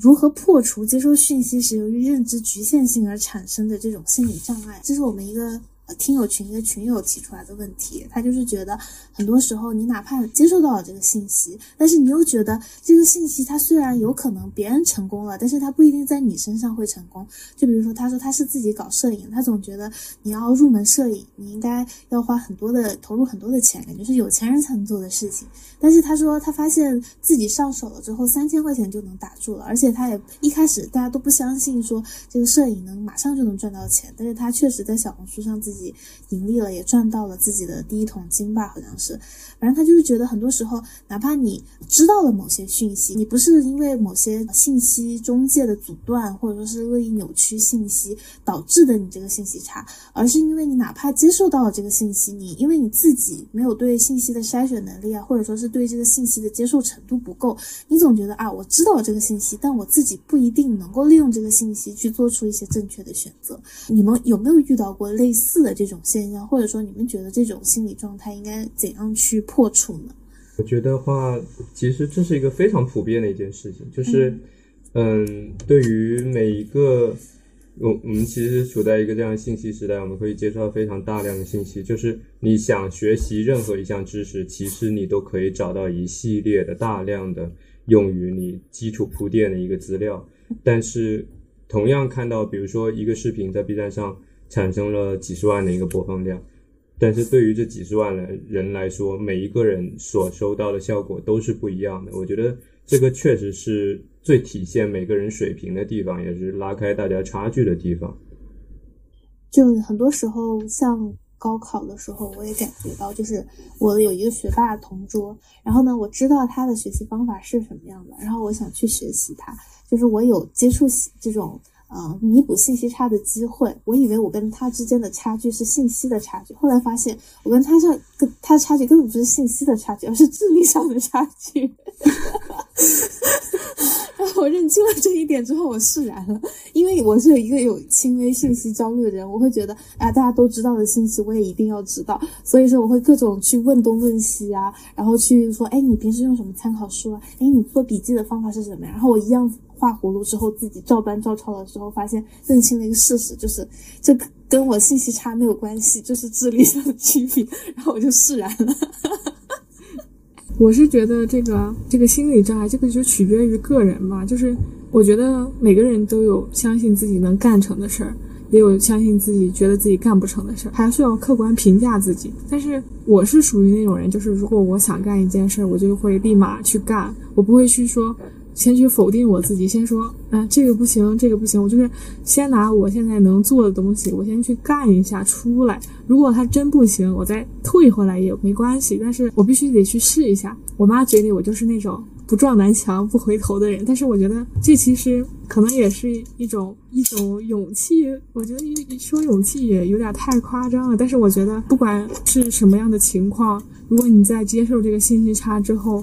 如何破除接收讯息时由于认知局限性而产生的这种心理障碍，这是我们一个。听友群一个群友提出来的问题，他就是觉得很多时候你哪怕接受到了这个信息，但是你又觉得这个信息它虽然有可能别人成功了，但是他不一定在你身上会成功。就比如说，他说他是自己搞摄影，他总觉得你要入门摄影，你应该要花很多的投入很多的钱，感觉是有钱人才能做的事情。但是他说他发现自己上手了之后，三千块钱就能打住了，而且他也一开始大家都不相信说这个摄影能马上就能赚到钱，但是他确实在小红书上自己。己盈利了，也赚到了自己的第一桶金吧，好像是。反正他就是觉得，很多时候，哪怕你知道了某些讯息，你不是因为某些信息中介的阻断，或者说是恶意扭曲信息导致的你这个信息差，而是因为你哪怕接受到了这个信息，你因为你自己没有对信息的筛选能力啊，或者说是对这个信息的接受程度不够，你总觉得啊，我知道这个信息，但我自己不一定能够利用这个信息去做出一些正确的选择。你们有没有遇到过类似？的这种现象，或者说你们觉得这种心理状态应该怎样去破处呢？我觉得话，其实这是一个非常普遍的一件事情，就是，嗯，对于每一个我我们其实处在一个这样的信息时代，我们可以接触到非常大量的信息。就是你想学习任何一项知识，其实你都可以找到一系列的大量的用于你基础铺垫的一个资料。但是，同样看到，比如说一个视频在 B 站上。产生了几十万的一个播放量，但是对于这几十万人人来说，每一个人所收到的效果都是不一样的。我觉得这个确实是最体现每个人水平的地方，也是拉开大家差距的地方。就很多时候，像高考的时候，我也感觉到，就是我有一个学霸同桌，然后呢，我知道他的学习方法是什么样的，然后我想去学习他，就是我有接触这种。呃弥补信息差的机会。我以为我跟他之间的差距是信息的差距，后来发现我跟他上跟他的差距根本不是信息的差距，而是智力上的差距。[LAUGHS] 然后我认清了这一点之后，我释然了，因为我是一个有轻微信息焦虑的人，我会觉得，啊，大家都知道的信息，我也一定要知道，所以说我会各种去问东问西啊，然后去说，哎，你平时用什么参考书啊？哎，你做笔记的方法是什么呀？然后我一样画葫芦之后，自己照搬照抄的时候，发现认清了一个事实，就是这跟我信息差没有关系，就是智力上的区别，然后我就释然了。[LAUGHS] 我是觉得这个这个心理障碍，这个就取决于个人吧。就是我觉得每个人都有相信自己能干成的事儿，也有相信自己觉得自己干不成的事儿，还是要客观评价自己。但是我是属于那种人，就是如果我想干一件事儿，我就会立马去干，我不会去说。先去否定我自己，先说啊，这个不行，这个不行。我就是先拿我现在能做的东西，我先去干一下出来。如果它真不行，我再退回来也没关系。但是我必须得去试一下。我妈嘴里我就是那种不撞南墙不回头的人，但是我觉得这其实可能也是一种一种勇气。我觉得一说勇气也有点太夸张了。但是我觉得不管是什么样的情况，如果你在接受这个信息差之后，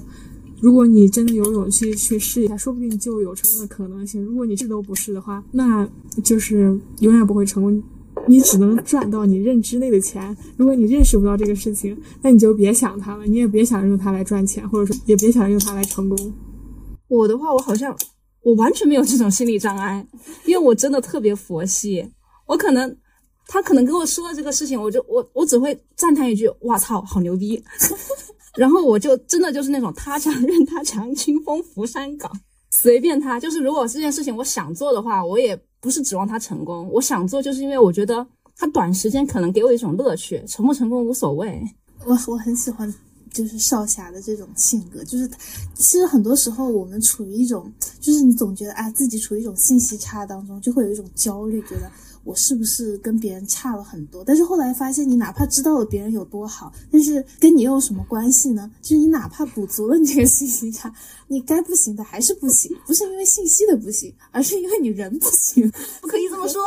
如果你真的有勇气去试一下，说不定就有成功的可能性。如果你试都不试的话，那就是永远不会成功，你只能赚到你认知内的钱。如果你认识不到这个事情，那你就别想它了，你也别想用它来赚钱，或者说也别想用它来成功。我的话，我好像我完全没有这种心理障碍，因为我真的特别佛系。我可能他可能跟我说了这个事情，我就我我只会赞叹一句：“哇操，好牛逼！” [LAUGHS] 然后我就真的就是那种他强任他强，清风拂山岗，随便他。就是如果这件事情我想做的话，我也不是指望他成功。我想做，就是因为我觉得他短时间可能给我一种乐趣，成不成功无所谓。我我很喜欢就是少侠的这种性格，就是其实很多时候我们处于一种，就是你总觉得啊自己处于一种信息差当中，就会有一种焦虑，觉得。我是不是跟别人差了很多？但是后来发现，你哪怕知道了别人有多好，但是跟你又有什么关系呢？就是你哪怕补足了你这个信息差，你该不行的还是不行，不是因为信息的不行，而是因为你人不行。不可以这么说。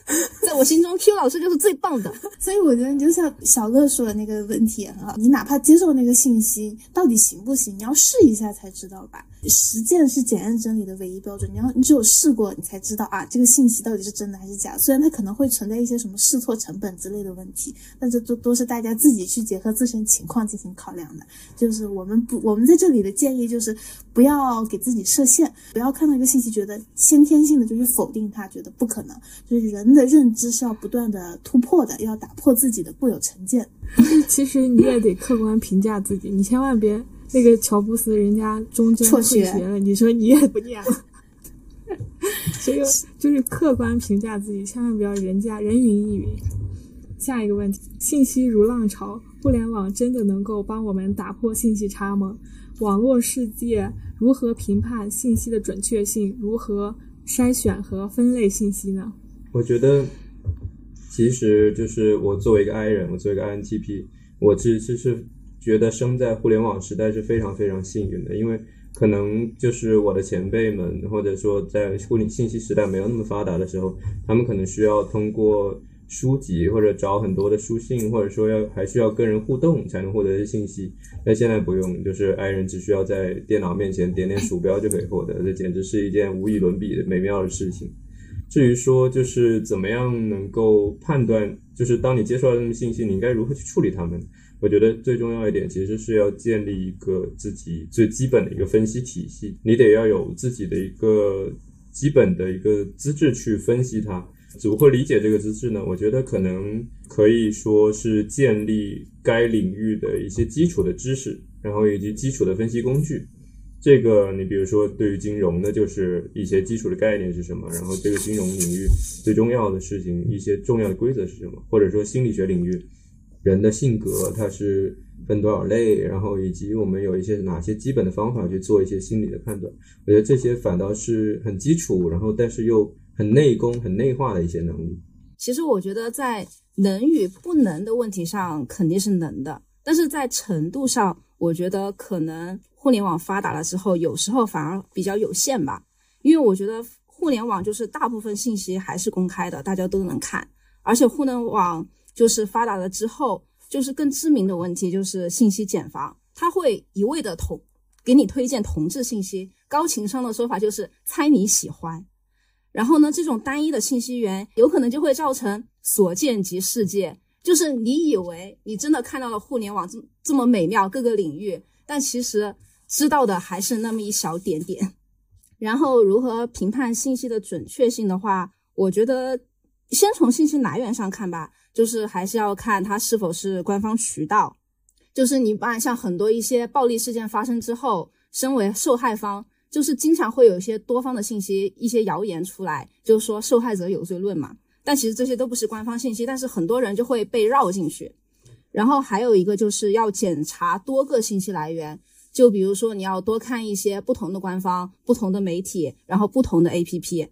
[LAUGHS] 在我心中，Q 老师就是最棒的，[LAUGHS] 所以我觉得你就像小乐说的那个问题很好，你哪怕接受那个信息，到底行不行？你要试一下才知道吧。实践是检验真理的唯一标准，你要你只有试过，你才知道啊，这个信息到底是真的还是假。虽然它可能会存在一些什么试错成本之类的问题，但这都都是大家自己去结合自身情况进行考量的。就是我们不，我们在这里的建议就是不要给自己设限，不要看到一个信息觉得先天性的就去否定它，觉得不可能，就是人。人的认知是要不断的突破的，要打破自己的固有成见。[LAUGHS] 其实你也得客观评价自己，你千万别那个乔布斯人家中间辍学了，你说你也不念了。[LAUGHS] 所以就是客观评价自己，千万不要人家人云亦云。下一个问题：信息如浪潮，互联网真的能够帮我们打破信息差吗？网络世界如何评判信息的准确性？如何筛选和分类信息呢？我觉得，其实就是我作为一个 I 人，我作为一个 INTP，我其实是觉得生在互联网时代是非常非常幸运的，因为可能就是我的前辈们，或者说在互联信息时代没有那么发达的时候，他们可能需要通过书籍或者找很多的书信，或者说要还需要跟人互动才能获得信息。但现在不用，就是 I 人只需要在电脑面前点点鼠标就可以获得，这简直是一件无与伦比的美妙的事情。至于说就是怎么样能够判断，就是当你接受到这种信息，你应该如何去处理它们？我觉得最重要一点其实是要建立一个自己最基本的一个分析体系，你得要有自己的一个基本的一个资质去分析它。如何理解这个资质呢？我觉得可能可以说是建立该领域的一些基础的知识，然后以及基础的分析工具。这个，你比如说，对于金融的，就是一些基础的概念是什么，然后这个金融领域最重要的事情，一些重要的规则是什么，或者说心理学领域，人的性格它是分多少类，然后以及我们有一些哪些基本的方法去做一些心理的判断，我觉得这些反倒是很基础，然后但是又很内功、很内化的一些能力。其实我觉得在能与不能的问题上肯定是能的，但是在程度上，我觉得可能。互联网发达了之后，有时候反而比较有限吧，因为我觉得互联网就是大部分信息还是公开的，大家都能看。而且互联网就是发达了之后，就是更知名的问题就是信息茧房，它会一味的同给你推荐同质信息。高情商的说法就是猜你喜欢。然后呢，这种单一的信息源有可能就会造成所见即世界，就是你以为你真的看到了互联网这这么美妙各个领域，但其实知道的还是那么一小点点。然后如何评判信息的准确性的话，我觉得先从信息来源上看吧，就是还是要看它是否是官方渠道。就是你把像很多一些暴力事件发生之后，身为受害方。就是经常会有一些多方的信息、一些谣言出来，就是说受害者有罪论嘛。但其实这些都不是官方信息，但是很多人就会被绕进去。然后还有一个就是要检查多个信息来源，就比如说你要多看一些不同的官方、不同的媒体，然后不同的 APP，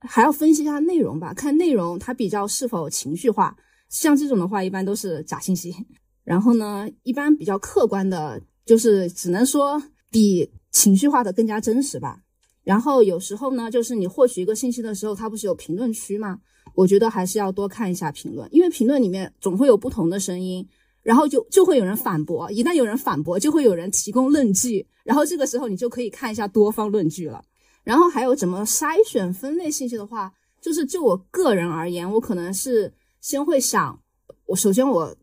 还要分析一下内容吧，看内容它比较是否情绪化。像这种的话，一般都是假信息。然后呢，一般比较客观的，就是只能说比。情绪化的更加真实吧。然后有时候呢，就是你获取一个信息的时候，它不是有评论区吗？我觉得还是要多看一下评论，因为评论里面总会有不同的声音，然后就就会有人反驳。一旦有人反驳，就会有人提供论据，然后这个时候你就可以看一下多方论据了。然后还有怎么筛选分类信息的话，就是就我个人而言，我可能是先会想，我首先我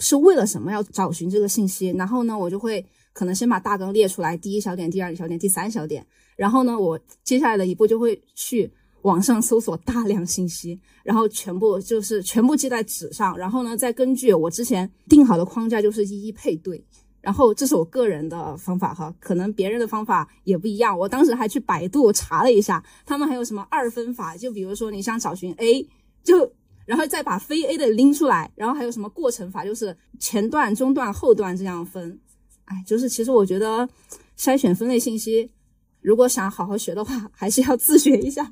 是为了什么要找寻这个信息，然后呢，我就会。可能先把大纲列出来，第一小点、第二小点、第三小点，然后呢，我接下来的一步就会去网上搜索大量信息，然后全部就是全部记在纸上，然后呢，再根据我之前定好的框架，就是一一配对。然后这是我个人的方法哈，可能别人的方法也不一样。我当时还去百度查了一下，他们还有什么二分法，就比如说你想找寻 A，就然后再把非 A 的拎出来，然后还有什么过程法，就是前段、中段、后段这样分。哎，就是其实我觉得筛选分类信息，如果想好好学的话，还是要自学一下。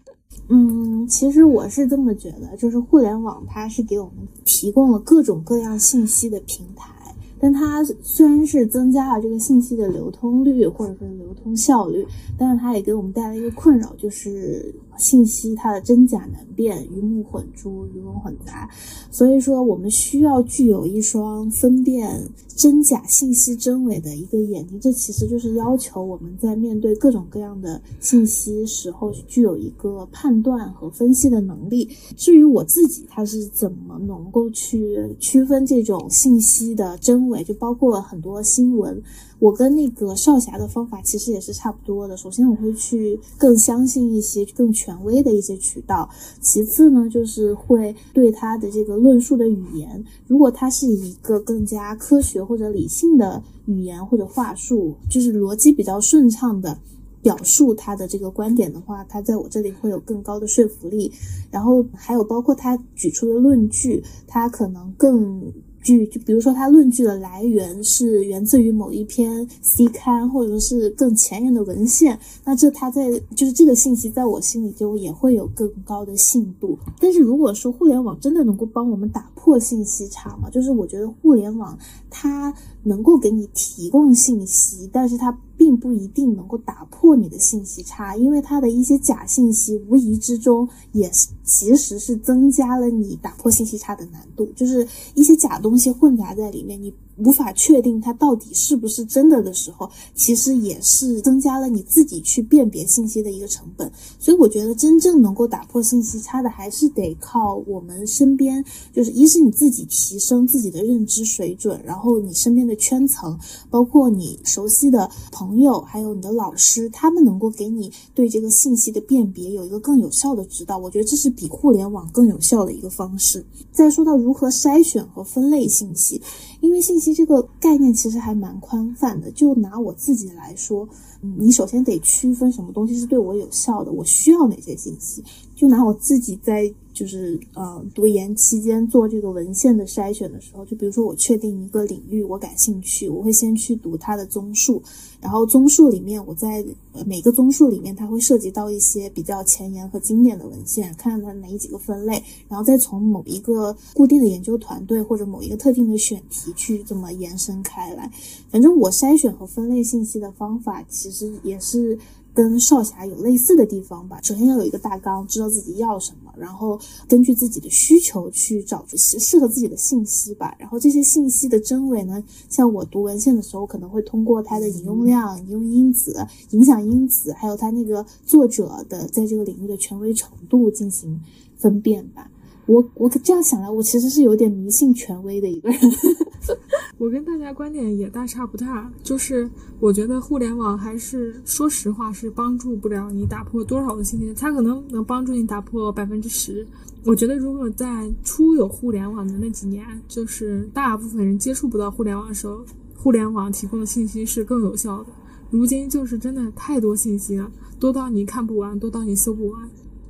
嗯，其实我是这么觉得，就是互联网它是给我们提供了各种各样信息的平台。但它虽然是增加了这个信息的流通率或者说流通效率，但是它也给我们带来一个困扰，就是信息它的真假难辨，鱼目混珠，鱼龙混杂。所以说，我们需要具有一双分辨真假信息真伪的一个眼睛。这其实就是要求我们在面对各种各样的信息时候，具有一个判断和分析的能力。至于我自己，他是怎么能够去区分这种信息的真伪？就包括很多新闻，我跟那个少侠的方法其实也是差不多的。首先，我会去更相信一些更权威的一些渠道；其次呢，就是会对他的这个论述的语言，如果他是一个更加科学或者理性的语言或者话术，就是逻辑比较顺畅的表述他的这个观点的话，他在我这里会有更高的说服力。然后还有包括他举出的论据，他可能更。据就比如说，它论据的来源是源自于某一篇 C 刊，或者是更前沿的文献，那这它在就是这个信息在我心里就也会有更高的信度。但是如果说互联网真的能够帮我们打破信息差嘛，就是我觉得互联网它能够给你提供信息，但是它。并不一定能够打破你的信息差，因为它的一些假信息无疑之中也是其实是增加了你打破信息差的难度，就是一些假东西混杂在里面，你。无法确定它到底是不是真的的时候，其实也是增加了你自己去辨别信息的一个成本。所以我觉得真正能够打破信息差的，还是得靠我们身边，就是一是你自己提升自己的认知水准，然后你身边的圈层，包括你熟悉的朋友，还有你的老师，他们能够给你对这个信息的辨别有一个更有效的指导。我觉得这是比互联网更有效的一个方式。再说到如何筛选和分类信息。因为信息这个概念其实还蛮宽泛的，就拿我自己来说，你首先得区分什么东西是对我有效的，我需要哪些信息。就拿我自己在。就是呃，读研期间做这个文献的筛选的时候，就比如说我确定一个领域我感兴趣，我会先去读它的综述，然后综述里面我在每个综述里面它会涉及到一些比较前沿和经典的文献，看看它哪几个分类，然后再从某一个固定的研究团队或者某一个特定的选题去这么延伸开来。反正我筛选和分类信息的方法其实也是。跟少侠有类似的地方吧。首先要有一个大纲，知道自己要什么，然后根据自己的需求去找出适适合自己的信息吧。然后这些信息的真伪呢，像我读文献的时候，可能会通过它的引用量、引用因子、影响因子，还有它那个作者的在这个领域的权威程度进行分辨吧。我我这样想来，我其实是有点迷信权威的一个人。[LAUGHS] 我跟大家观点也大差不差，就是我觉得互联网还是说实话是帮助不了你打破多少的信息，它可能能帮助你打破百分之十。我觉得如果在初有互联网的那几年，就是大部分人接触不到互联网的时候，互联网提供的信息是更有效的。如今就是真的太多信息了，多到你看不完，多到你搜不完。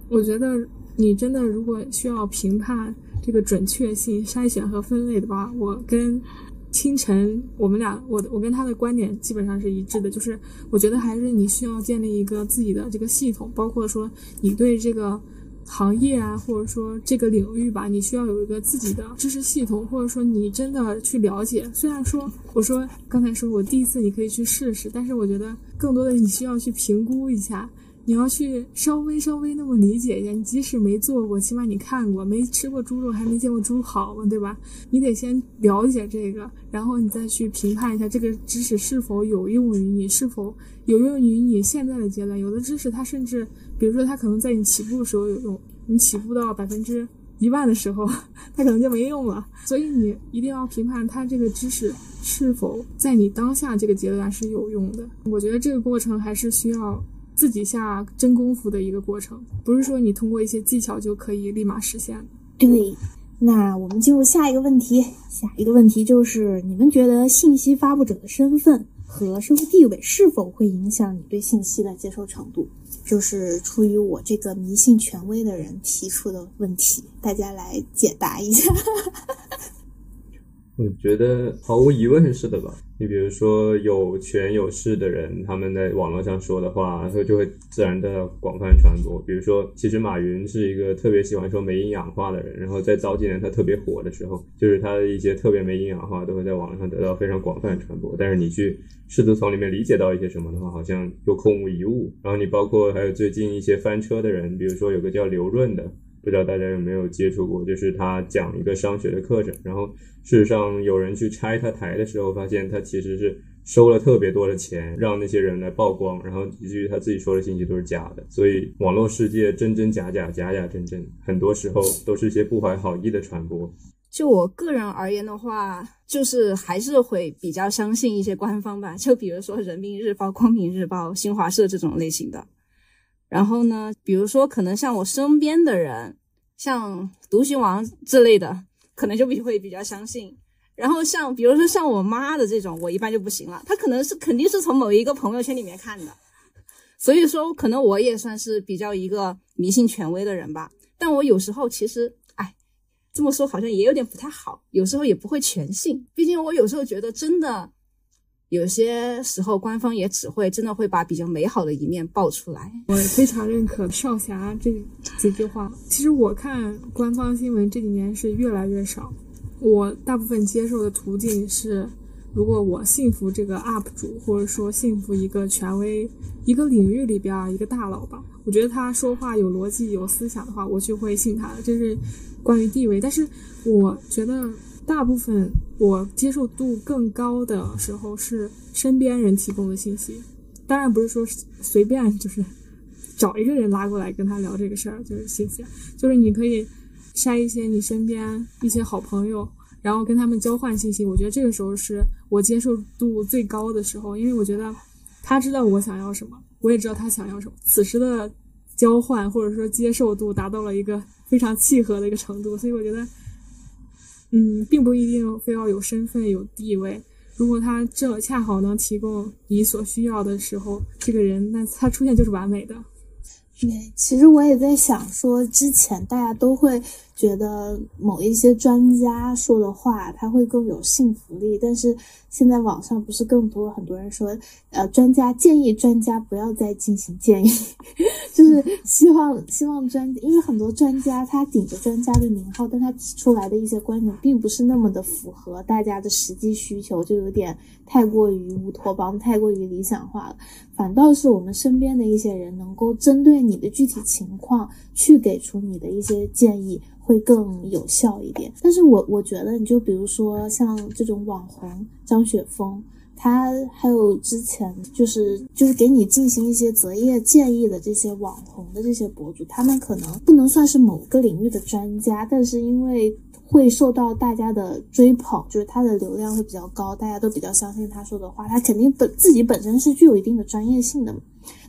我觉得你真的如果需要评判这个准确性、筛选和分类的话，我跟清晨我们俩，我我跟他的观点基本上是一致的，就是我觉得还是你需要建立一个自己的这个系统，包括说你对这个行业啊，或者说这个领域吧，你需要有一个自己的知识系统，或者说你真的去了解。虽然说我说刚才说我第一次你可以去试试，但是我觉得更多的你需要去评估一下。你要去稍微稍微那么理解一下，你即使没做过，起码你看过，没吃过猪肉还没见过猪跑嘛，对吧？你得先了解这个，然后你再去评判一下这个知识是否有用于你，是否有用于你现在的阶段。有的知识它甚至，比如说它可能在你起步的时候有用，你起步到百分之一万的时候，[LAUGHS] 它可能就没用了。所以你一定要评判它这个知识是否在你当下这个阶段是有用的。我觉得这个过程还是需要。自己下真功夫的一个过程，不是说你通过一些技巧就可以立马实现。对，那我们进入下一个问题。下一个问题就是，你们觉得信息发布者的身份和社会地位是否会影响你对信息的接受程度？就是出于我这个迷信权威的人提出的问题，大家来解答一下。我觉得毫无疑问是的吧。你比如说有权有势的人，他们在网络上说的话，他就会自然的广泛传播。比如说，其实马云是一个特别喜欢说没营养话的人，然后在早几年他特别火的时候，就是他的一些特别没营养话都会在网络上得到非常广泛传播。但是你去试图从里面理解到一些什么的话，好像又空无一物。然后你包括还有最近一些翻车的人，比如说有个叫刘润的，不知道大家有没有接触过，就是他讲一个商学的课程，然后。事实上，有人去拆他台的时候，发现他其实是收了特别多的钱，让那些人来曝光，然后以至于他自己说的信息都是假的。所以，网络世界真真假假，假假真真，很多时候都是一些不怀好意的传播。就我个人而言的话，就是还是会比较相信一些官方吧，就比如说人民日报、光明日报、新华社这种类型的。然后呢，比如说可能像我身边的人，像独行王之类的。可能就比会比较相信，然后像比如说像我妈的这种，我一般就不行了。她可能是肯定是从某一个朋友圈里面看的，所以说可能我也算是比较一个迷信权威的人吧。但我有时候其实，哎，这么说好像也有点不太好。有时候也不会全信，毕竟我有时候觉得真的，有些时候官方也只会真的会把比较美好的一面爆出来。我非常认可少侠这几句话。其实我看官方新闻这几年是越来越少。我大部分接受的途径是，如果我信服这个 UP 主，或者说信服一个权威、一个领域里边一个大佬吧，我觉得他说话有逻辑、有思想的话，我就会信他的。这是关于地位。但是我觉得大部分我接受度更高的时候是身边人提供的信息。当然不是说随便就是找一个人拉过来跟他聊这个事儿就是信息，就是你可以。筛一些你身边一些好朋友，然后跟他们交换信息。我觉得这个时候是我接受度最高的时候，因为我觉得他知道我想要什么，我也知道他想要什么。此时的交换或者说接受度达到了一个非常契合的一个程度，所以我觉得，嗯，并不一定非要有身份有地位。如果他这恰好能提供你所需要的时候，这个人那他出现就是完美的。对，其实我也在想说，之前大家都会觉得某一些专家说的话，他会更有信服力。但是现在网上不是更多很多人说，呃，专家建议专家不要再进行建议，[LAUGHS] 就是希望希望专，因为很多专家他顶着专家的名号，但他提出来的一些观点并不是那么的符合大家的实际需求，就有点太过于乌托邦，太过于理想化了。反倒是我们身边的一些人能够针对你的具体情况去给出你的一些建议。会更有效一点，但是我我觉得，你就比如说像这种网红张雪峰，他还有之前就是就是给你进行一些择业建议的这些网红的这些博主，他们可能不能算是某个领域的专家，但是因为会受到大家的追捧，就是他的流量会比较高，大家都比较相信他说的话，他肯定本自己本身是具有一定的专业性的。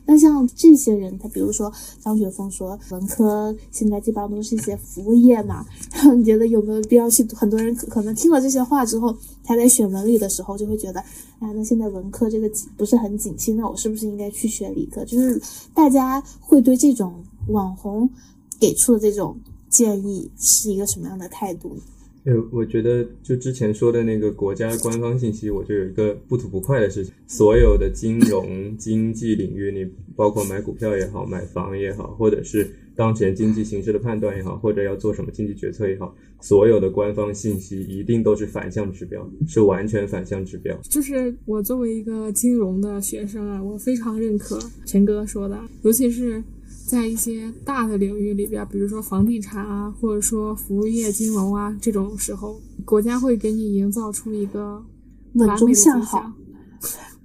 那像这些人，他比如说张雪峰说，文科现在基本上都是一些服务业嘛，然后你觉得有没有必要去？很多人可能听了这些话之后，他在选文理的时候就会觉得，啊，那现在文科这个不是很景气，那我是不是应该去学理科？就是大家会对这种网红给出的这种建议是一个什么样的态度呢？呃，我觉得就之前说的那个国家官方信息，我就有一个不吐不快的事情：所有的金融经济领域，你包括买股票也好，买房也好，或者是当前经济形势的判断也好，或者要做什么经济决策也好，所有的官方信息一定都是反向指标，是完全反向指标。就是我作为一个金融的学生啊，我非常认可陈哥说的，尤其是。在一些大的领域里边，比如说房地产啊，或者说服务业、金融啊这种时候，国家会给你营造出一个稳中向好，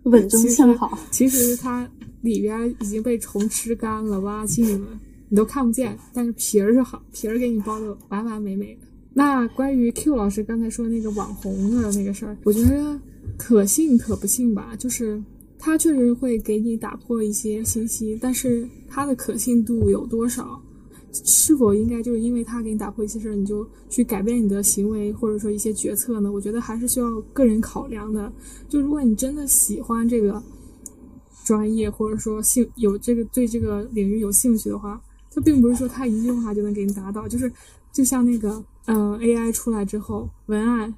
稳中向好。其实它里边已经被虫吃干了，挖尽了，你都看不见。但是皮儿是好，皮儿给你包的完完美美的。那关于 Q 老师刚才说那个网红的那个事儿，我觉得可信可不信吧，就是。它确实会给你打破一些信息，但是它的可信度有多少？是否应该就是因为它给你打破一些事儿，你就去改变你的行为或者说一些决策呢？我觉得还是需要个人考量的。就如果你真的喜欢这个专业，或者说兴有这个对这个领域有兴趣的话，它并不是说它一句话就能给你达到。就是就像那个嗯 AI 出来之后，文案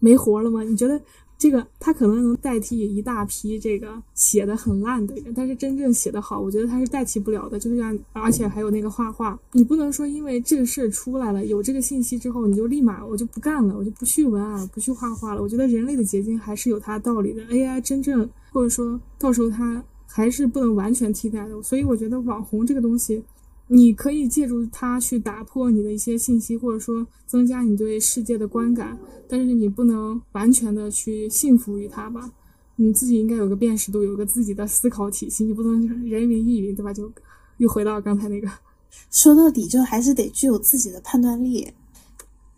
没活了吗？你觉得？这个他可能能代替一大批这个写的很烂的人，但是真正写的好，我觉得他是代替不了的。就像，而且还有那个画画，你不能说因为这个事儿出来了，有这个信息之后，你就立马我就不干了，我就不去文案，不去画画了。我觉得人类的结晶还是有它道理的。AI 真正或者说到时候它还是不能完全替代的。所以我觉得网红这个东西。你可以借助它去打破你的一些信息，或者说增加你对世界的观感，但是你不能完全的去信服于它吧？你自己应该有个辨识度，有个自己的思考体系，你不能人云亦云，对吧？就又回到刚才那个，[LAUGHS] 说到底就还是得具有自己的判断力。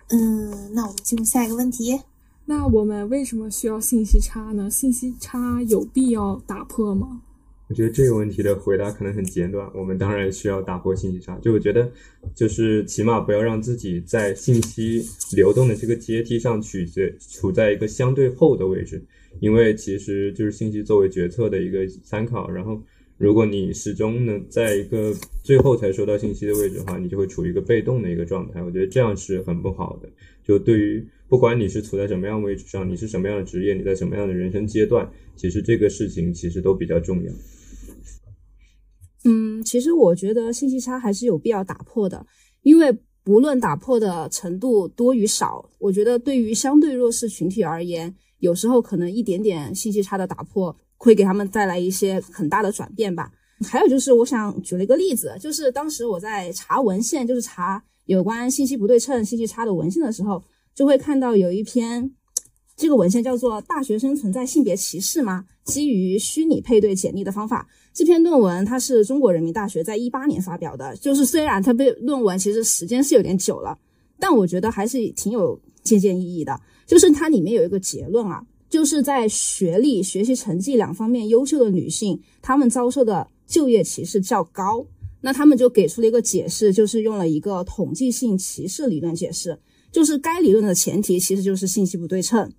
嗯，那我们进入下一个问题。那我们为什么需要信息差呢？信息差有必要打破吗？我觉得这个问题的回答可能很简短。我们当然需要打破信息差，就我觉得，就是起码不要让自己在信息流动的这个阶梯上取决处在一个相对后的位置，因为其实就是信息作为决策的一个参考。然后，如果你始终能在一个最后才收到信息的位置的话，你就会处于一个被动的一个状态。我觉得这样是很不好的。就对于不管你是处在什么样位置上，你是什么样的职业，你在什么样的人生阶段，其实这个事情其实都比较重要。嗯，其实我觉得信息差还是有必要打破的，因为不论打破的程度多与少，我觉得对于相对弱势群体而言，有时候可能一点点信息差的打破，会给他们带来一些很大的转变吧。还有就是，我想举了一个例子，就是当时我在查文献，就是查有关信息不对称、信息差的文献的时候，就会看到有一篇。这个文献叫做《大学生存在性别歧视吗？基于虚拟配对简历的方法》。这篇论文它是中国人民大学在一八年发表的。就是虽然它被论文其实时间是有点久了，但我觉得还是挺有借鉴意义的。就是它里面有一个结论啊，就是在学历、学习成绩两方面优秀的女性，她们遭受的就业歧视较高。那他们就给出了一个解释，就是用了一个统计性歧视理论解释。就是该理论的前提其实就是信息不对称。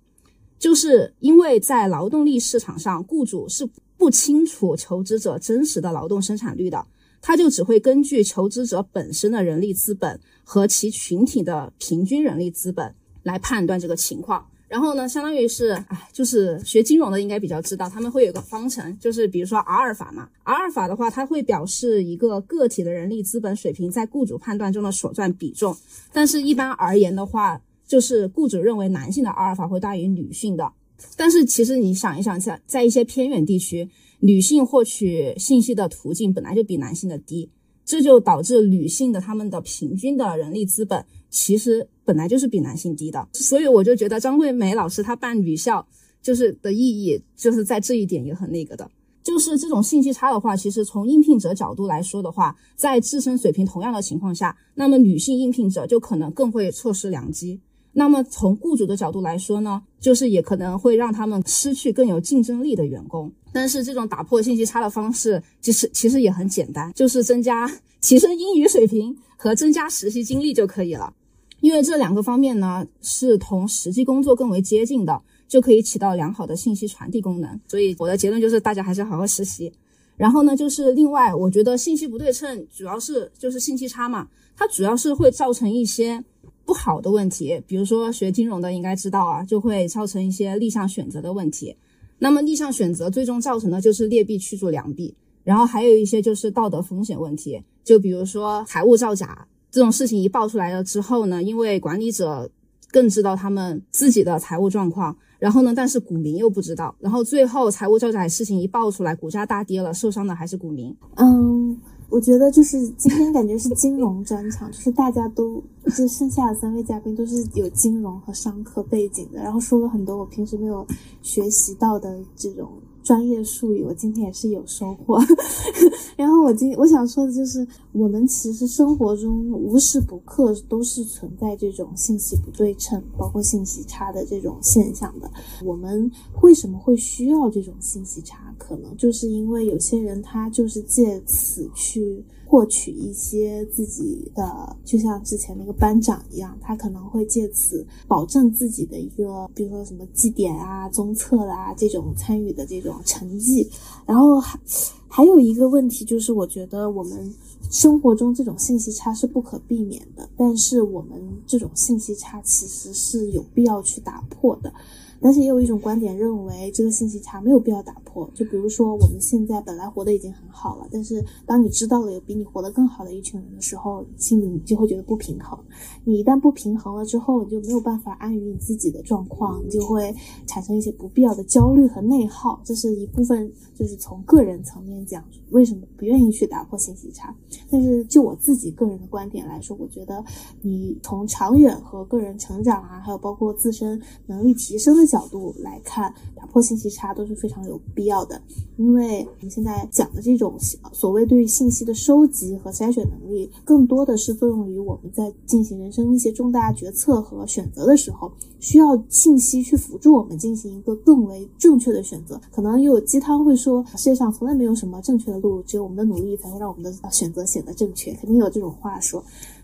就是因为在劳动力市场上，雇主是不清楚求职者真实的劳动生产率的，它就只会根据求职者本身的人力资本和其群体的平均人力资本来判断这个情况。然后呢，相当于是，哎，就是学金融的应该比较知道，他们会有一个方程，就是比如说阿尔法嘛阿尔法的话，它会表示一个个体的人力资本水平在雇主判断中的所占比重。但是，一般而言的话，就是雇主认为男性的阿尔法会大于女性的。但是，其实你想一想，在在一些偏远地区，女性获取信息的途径本来就比男性的低，这就导致女性的他们的平均的人力资本其实。本来就是比男性低的，所以我就觉得张桂梅老师她办女校就是的意义，就是在这一点也很那个的。就是这种信息差的话，其实从应聘者角度来说的话，在自身水平同样的情况下，那么女性应聘者就可能更会错失良机。那么从雇主的角度来说呢，就是也可能会让他们失去更有竞争力的员工。但是这种打破信息差的方式，其实其实也很简单，就是增加提升英语水平和增加实习经历就可以了。因为这两个方面呢是同实际工作更为接近的，就可以起到良好的信息传递功能。所以我的结论就是，大家还是好好实习。然后呢，就是另外，我觉得信息不对称主要是就是信息差嘛，它主要是会造成一些不好的问题。比如说学金融的应该知道啊，就会造成一些逆向选择的问题。那么逆向选择最终造成的就是劣币驱逐良币。然后还有一些就是道德风险问题，就比如说财务造假。这种事情一爆出来了之后呢，因为管理者更知道他们自己的财务状况，然后呢，但是股民又不知道，然后最后财务造假事情一爆出来，股价大跌了，受伤的还是股民。嗯，我觉得就是今天感觉是金融专场，就是大家都，就剩下的三位嘉宾都是有金融和商科背景的，然后说了很多我平时没有学习到的这种。专业术语，我今天也是有收获。[LAUGHS] 然后我今我想说的就是，我们其实生活中无时不刻都是存在这种信息不对称，包括信息差的这种现象的。我们为什么会需要这种信息差？可能就是因为有些人他就是借此去。获取一些自己的，就像之前那个班长一样，他可能会借此保证自己的一个，比如说什么绩点啊、综测啦这种参与的这种成绩。然后还还有一个问题就是，我觉得我们生活中这种信息差是不可避免的，但是我们这种信息差其实是有必要去打破的。但是也有一种观点认为，这个信息差没有必要打破。就比如说，我们现在本来活得已经很好了，但是当你知道了有比你活得更好的一群人的时候，心里你就会觉得不平衡。你一旦不平衡了之后，你就没有办法安于你自己的状况，你就会产生一些不必要的焦虑和内耗。这是一部分，就是从个人层面讲，为什么不愿意去打破信息差。但是就我自己个人的观点来说，我觉得你从长远和个人成长啊，还有包括自身能力提升的。角度来看，打破信息差都是非常有必要的。因为我们现在讲的这种所谓对于信息的收集和筛选能力，更多的是作用于我们在进行人生一些重大决策和选择的时候，需要信息去辅助我们进行一个更为正确的选择。可能又有鸡汤会说，世界上从来没有什么正确的路，只有我们的努力才会让我们的选择显得正确。肯定有这种话说。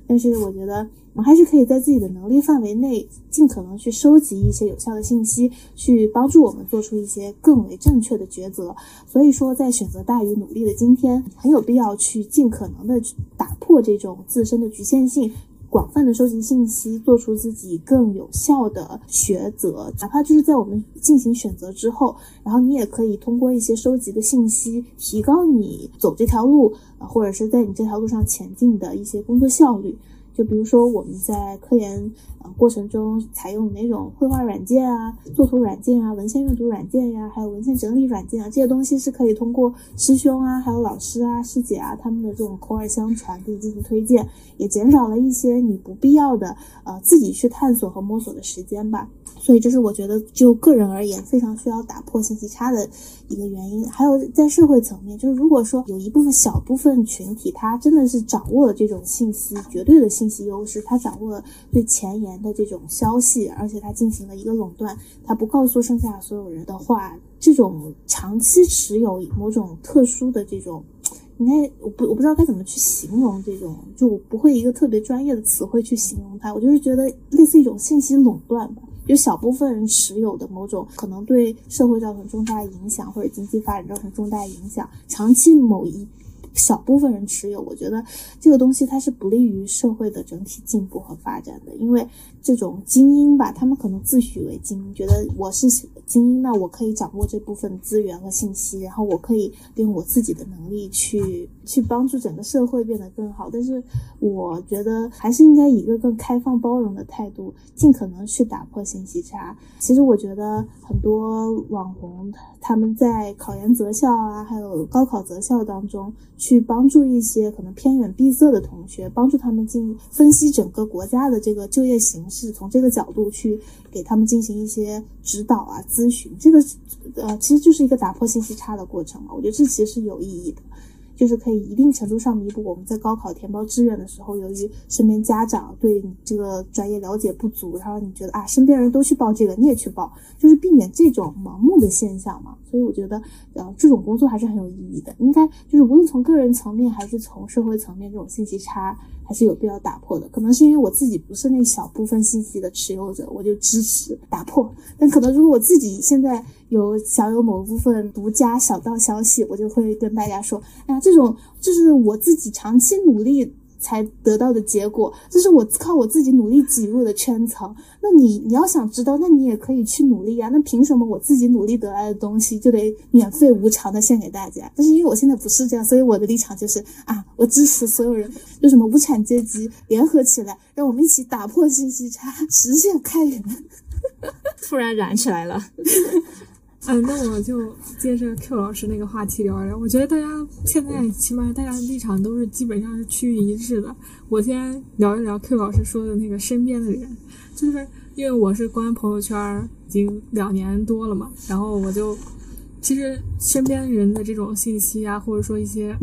但是我觉得，我们还是可以在自己的能力范围内，尽可能去收集一些有效的信息，去帮助我们做出一些更为正确的抉择。所以说，在选择大于努力的今天，很有必要去尽可能的打破这种自身的局限性。广泛的收集信息，做出自己更有效的抉择，哪怕就是在我们进行选择之后，然后你也可以通过一些收集的信息，提高你走这条路啊，或者是在你这条路上前进的一些工作效率。就比如说我们在科研。呃过程中采用哪种绘画软件啊、作图软件啊、文献阅读软件呀，还有文献整理软件啊，这些东西是可以通过师兄啊、还有老师啊、师姐啊他们的这种口耳相传可以进行推荐，也减少了一些你不必要的呃自己去探索和摸索的时间吧。所以这是我觉得就个人而言非常需要打破信息差的一个原因。还有在社会层面，就是如果说有一部分小部分群体，他真的是掌握了这种信息绝对的信息优势，他掌握了最前沿。的这种消息，而且他进行了一个垄断，他不告诉剩下所有人的话，这种长期持有某种特殊的这种，应该我不我不知道该怎么去形容这种，就我不会一个特别专业的词汇去形容它，我就是觉得类似一种信息垄断吧，有小部分人持有的某种可能对社会造成重大影响或者经济发展造成重大影响，长期某一。小部分人持有，我觉得这个东西它是不利于社会的整体进步和发展的。因为这种精英吧，他们可能自诩为精英，觉得我是精英，那我可以掌握这部分资源和信息，然后我可以用我自己的能力去去帮助整个社会变得更好。但是我觉得还是应该以一个更开放包容的态度，尽可能去打破信息差。其实我觉得很多网红他们在考研择校啊，还有高考择校当中，去帮助一些可能偏远闭塞的同学，帮助他们进分析整个国家的这个就业形势，从这个角度去给他们进行一些指导啊、咨询。这个呃，其实就是一个打破信息差的过程嘛。我觉得这其实是有意义的。就是可以一定程度上弥补我们在高考填报志愿的时候，由于身边家长对你这个专业了解不足，然后你觉得啊，身边人都去报这个，你也去报，就是避免这种盲目的现象嘛。所以我觉得，呃，这种工作还是很有意义的。应该就是无论从个人层面还是从社会层面，这种信息差还是有必要打破的。可能是因为我自己不是那小部分信息的持有者，我就支持打破。但可能如果我自己现在有享有某部分独家小道消息，我就会跟大家说，哎呀。这种就是我自己长期努力才得到的结果，这是我靠我自己努力挤入的圈层。那你你要想知道，那你也可以去努力啊。那凭什么我自己努力得来的东西就得免费无偿的献给大家？但是因为我现在不是这样，所以我的立场就是啊，我支持所有人，就什么无产阶级联合起来，让我们一起打破信息差，实现开源。突然燃起来了。嗯，那我就接着 Q 老师那个话题聊一聊。我觉得大家现在起码大家立场都是基本上是趋于一致的。我先聊一聊 Q 老师说的那个身边的人，就是因为我是关朋友圈已经两年多了嘛，然后我就其实身边人的这种信息啊，或者说一些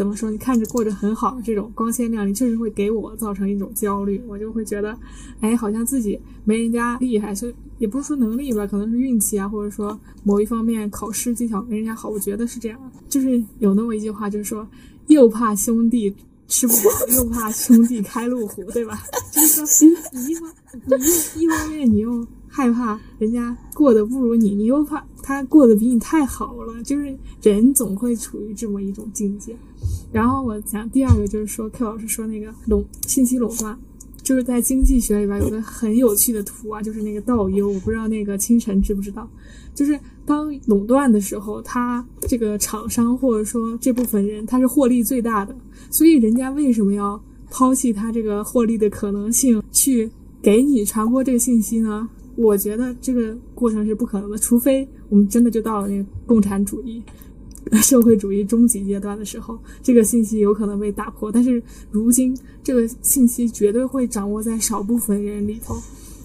怎么说，你看着过着很好这种光鲜亮丽，确实会给我造成一种焦虑。我就会觉得，哎，好像自己没人家厉害，所以。也不是说能力吧，可能是运气啊，或者说某一方面考试技巧没人家好，我觉得是这样。就是有那么一句话，就是说，又怕兄弟吃不饱，又怕兄弟开路虎，对吧？[LAUGHS] 就是说，你一方你一方面你又害怕人家过得不如你，你又怕他过得比你太好了，就是人总会处于这么一种境界。然后我讲第二个，就是说 Q 老师说那个垄信息垄断。就是在经济学里边有个很有趣的图啊，就是那个倒 U，我不知道那个清晨知不知道？就是当垄断的时候，他这个厂商或者说这部分人他是获利最大的，所以人家为什么要抛弃他这个获利的可能性去给你传播这个信息呢？我觉得这个过程是不可能的，除非我们真的就到了那个共产主义。[LAUGHS] 社会主义终极阶段的时候，这个信息有可能被打破。但是如今，这个信息绝对会掌握在少部分人里头。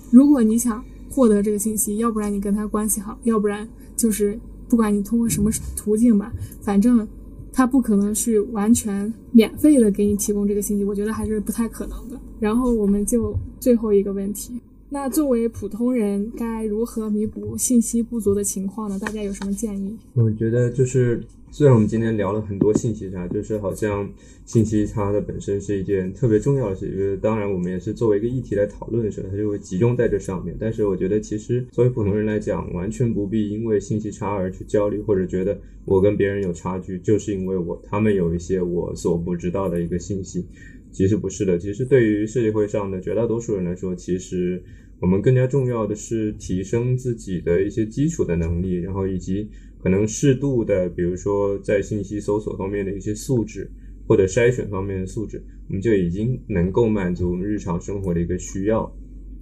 如果你想获得这个信息，要不然你跟他关系好，要不然就是不管你通过什么途径吧，反正他不可能是完全免费的给你提供这个信息。我觉得还是不太可能的。然后我们就最后一个问题。那作为普通人，该如何弥补信息不足的情况呢？大家有什么建议？我觉得就是，虽然我们今天聊了很多信息差，就是好像信息差的本身是一件特别重要的事情。当然，我们也是作为一个议题来讨论的时候，它就会集中在这上面。但是，我觉得其实作为普通人来讲，完全不必因为信息差而去焦虑，或者觉得我跟别人有差距，就是因为我他们有一些我所不知道的一个信息。其实不是的，其实对于社会上的绝大多数人来说，其实我们更加重要的是提升自己的一些基础的能力，然后以及可能适度的，比如说在信息搜索方面的一些素质或者筛选方面的素质，我们就已经能够满足我们日常生活的一个需要。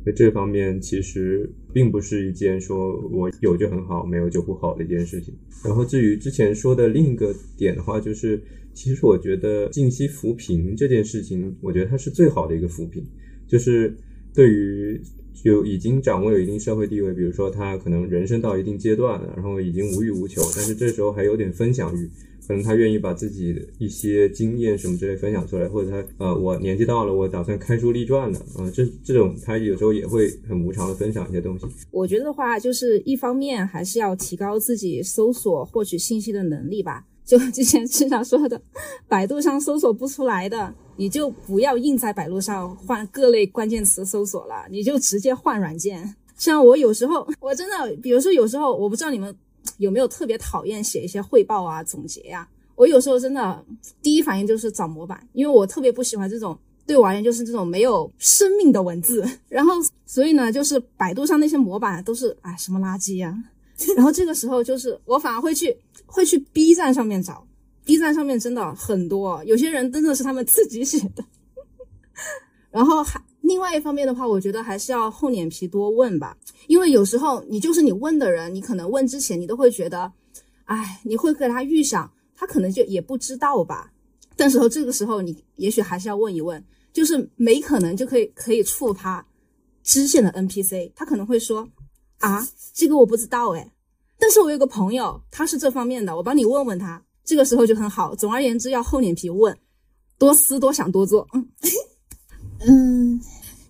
那这方面其实并不是一件说我有就很好，没有就不好的一件事情。然后至于之前说的另一个点的话，就是。其实我觉得信息扶贫这件事情，我觉得它是最好的一个扶贫，就是对于就已经掌握有一定社会地位，比如说他可能人生到一定阶段了，然后已经无欲无求，但是这时候还有点分享欲，可能他愿意把自己的一些经验什么之类分享出来，或者他呃我年纪到了，我打算开书立传了，啊这这种他有时候也会很无偿的分享一些东西。我觉得的话，就是一方面还是要提高自己搜索获取信息的能力吧。就之前经常说的，百度上搜索不出来的，你就不要硬在百度上换各类关键词搜索了，你就直接换软件。像我有时候，我真的，比如说有时候，我不知道你们有没有特别讨厌写一些汇报啊、总结呀。我有时候真的第一反应就是找模板，因为我特别不喜欢这种对我而言就是这种没有生命的文字。然后所以呢，就是百度上那些模板都是哎什么垃圾呀。[LAUGHS] 然后这个时候就是我反而会去会去 B 站上面找，B 站上面真的很多，有些人真的是他们自己写的。然后还另外一方面的话，我觉得还是要厚脸皮多问吧，因为有时候你就是你问的人，你可能问之前你都会觉得，哎，你会给他预想，他可能就也不知道吧。但是这个时候你也许还是要问一问，就是没可能就可以可以触他支线的 NPC，他可能会说啊，这个我不知道哎，但是我有个朋友他是这方面的，我帮你问问他。这个时候就很好。总而言之，要厚脸皮问，多思多想多做，嗯。嗯，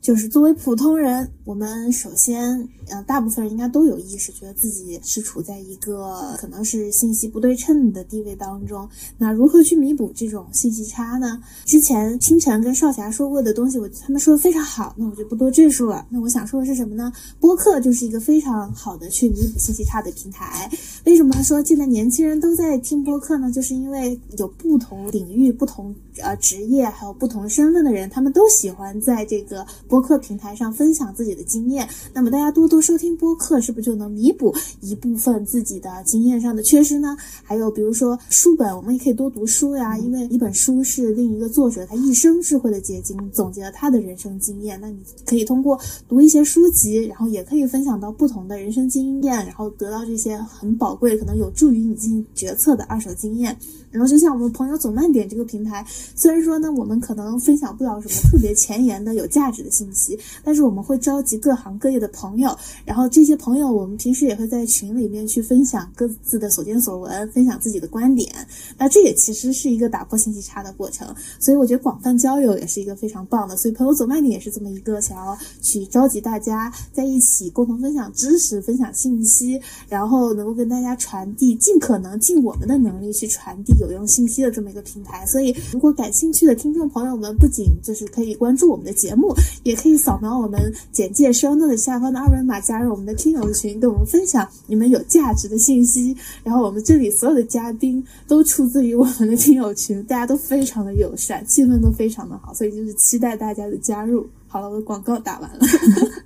就是作为普通人，我们首先。呃，大部分人应该都有意识，觉得自己是处在一个可能是信息不对称的地位当中。那如何去弥补这种信息差呢？之前清晨跟少侠说过的东西，我他们说的非常好，那我就不多赘述了。那我想说的是什么呢？播客就是一个非常好的去弥补信息差的平台。为什么说现在年轻人都在听播客呢？就是因为有不同领域、不同呃职业还有不同身份的人，他们都喜欢在这个播客平台上分享自己的经验。那么大家多多。收听播客是不是就能弥补一部分自己的经验上的缺失呢？还有比如说书本，我们也可以多读书呀，因为一本书是另一个作者他一生智慧的结晶，总结了他的人生经验。那你可以通过读一些书籍，然后也可以分享到不同的人生经验，然后得到这些很宝贵、可能有助于你进行决策的二手经验。然后就像我们朋友走慢点这个平台，虽然说呢，我们可能分享不了什么特别前沿的有价值的信息，但是我们会召集各行各业的朋友。然后这些朋友，我们平时也会在群里面去分享各自的所见所闻，分享自己的观点。那这也其实是一个打破信息差的过程。所以我觉得广泛交友也是一个非常棒的。所以朋友走慢点也是这么一个想要去召集大家在一起共同分享知识、分享信息，然后能够跟大家传递，尽可能尽我们的能力去传递有用信息的这么一个平台。所以如果感兴趣的听众朋友们，不仅就是可以关注我们的节目，也可以扫描我们简介双的下方的二维码。加入我们的听友群，跟我们分享你们有价值的信息。然后我们这里所有的嘉宾都出自于我们的听友群，大家都非常的友善，气氛都非常的好，所以就是期待大家的加入。好了，我的广告打完了。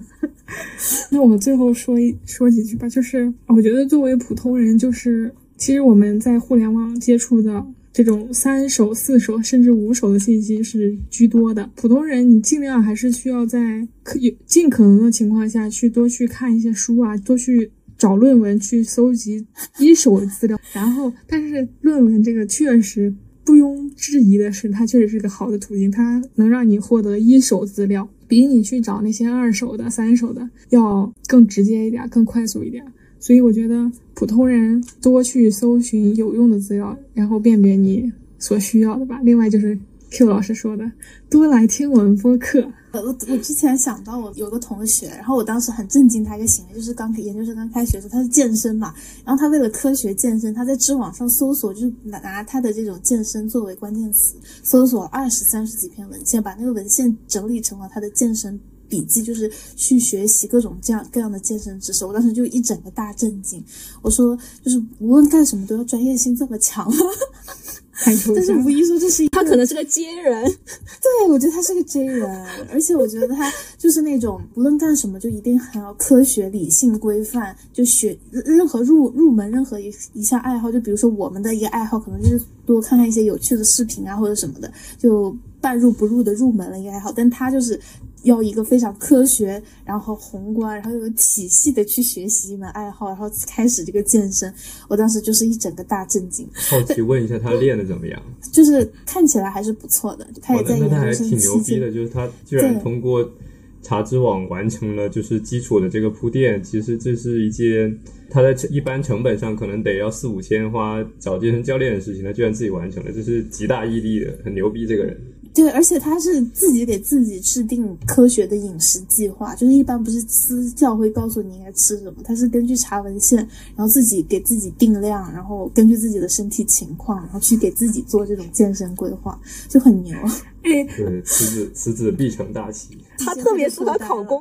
[LAUGHS] 那我们最后说一说几句吧，就是我觉得作为普通人，就是其实我们在互联网接触的。这种三手、四手甚至五手的信息是居多的。普通人，你尽量还是需要在可有尽可能的情况下去多去看一些书啊，多去找论文，去搜集一手的资料。然后，但是论文这个确实不庸置疑的是，它确实是个好的途径，它能让你获得一手资料，比你去找那些二手的、三手的要更直接一点，更快速一点。所以我觉得普通人多去搜寻有用的资料，然后辨别你所需要的吧。另外就是 Q 老师说的，多来听我们播客。我我之前想到我有个同学，然后我当时很震惊他一个行为，就是刚研究生刚开学的时候，他是健身嘛，然后他为了科学健身，他在知网上搜索，就是拿拿他的这种健身作为关键词，搜索二十三十几篇文献，把那个文献整理成了他的健身。笔记就是去学习各种这样各样的健身知识，我当时就一整个大震惊。我说，就是无论干什么都要专业性这么强，但是无疑说这是他可能是个 J 人，对我觉得他是个 J 人，而且我觉得他就是那种无论干什么就一定很要科学、理性、规范，就学任何入入门任何一一项爱好，就比如说我们的一个爱好，可能就是多看看一些有趣的视频啊或者什么的，就半入不入的入门了一个爱好，但他就是。要一个非常科学，然后宏观，然后有体系的去学习一门爱好，然后开始这个健身。我当时就是一整个大震惊。好奇问一下，他练的怎么样？就是看起来还是不错的。他也在那他还挺牛逼的，就是他居然通过查知网完成了就是基础的这个铺垫。其实这是一件他在一般成本上可能得要四五千花找健身教练的事情，他居然自己完成了，这是极大毅力的，很牛逼这个人。对，而且他是自己给自己制定科学的饮食计划，就是一般不是私教会告诉你应该吃什么，他是根据查文献，然后自己给自己定量，然后根据自己的身体情况，然后去给自己做这种健身规划，就很牛。[LAUGHS] 对，此子此子必成大器。他特别适合考公。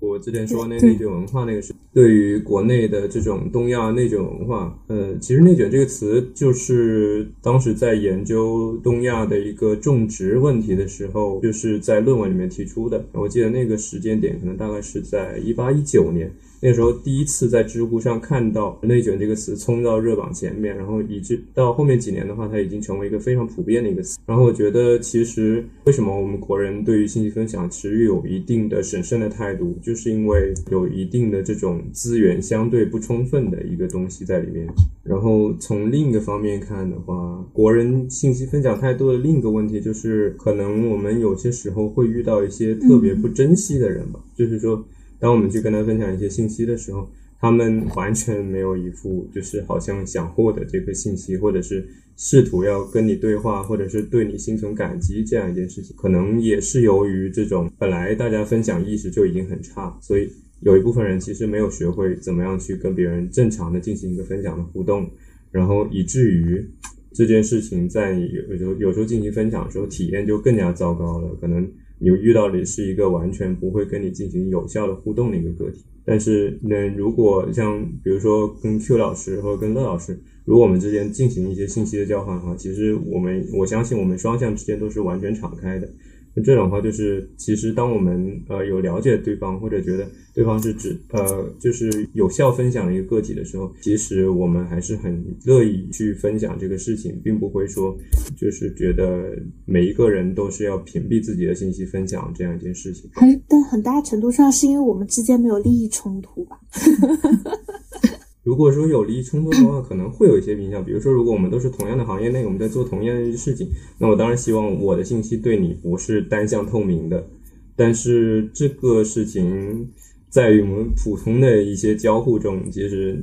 我之前说那内卷文化那个是对于国内的这种东亚内卷文化，呃，其实内卷这个词就是当时在研究东亚的一个种植问题的时候，就是在论文里面提出的。我记得那个时间点可能大概是在一八一九年。那时候第一次在知乎上看到“内卷”这个词冲到热榜前面，然后以致到后面几年的话，它已经成为一个非常普遍的一个词。然后我觉得，其实为什么我们国人对于信息分享持有一定的审慎的态度，就是因为有一定的这种资源相对不充分的一个东西在里面。然后从另一个方面看的话，国人信息分享太多的另一个问题就是，可能我们有些时候会遇到一些特别不珍惜的人吧，就是说。当我们去跟他分享一些信息的时候，他们完全没有一副就是好像想获得这个信息，或者是试图要跟你对话，或者是对你心存感激这样一件事情。可能也是由于这种本来大家分享意识就已经很差，所以有一部分人其实没有学会怎么样去跟别人正常的进行一个分享的互动，然后以至于这件事情在有有有时候进行分享的时候体验就更加糟糕了，可能。你遇到的是一个完全不会跟你进行有效的互动的一个个体，但是呢，如果像比如说跟 Q 老师或者跟乐老师，如果我们之间进行一些信息的交换的话，其实我们我相信我们双向之间都是完全敞开的。那这种话就是，其实当我们呃有了解对方，或者觉得对方是指呃就是有效分享的一个个体的时候，其实我们还是很乐意去分享这个事情，并不会说就是觉得每一个人都是要屏蔽自己的信息分享这样一件事情。还但很大程度上是因为我们之间没有利益冲突吧。[LAUGHS] 如果说有利益冲突的话，[CLEARS THROAT] 可能会有一些影响。比如说，如果我们都是同样的行业内，我们在做同样的事情，那我当然希望我的信息对你不是单向透明的。但是这个事情在于我们普通的一些交互中，其实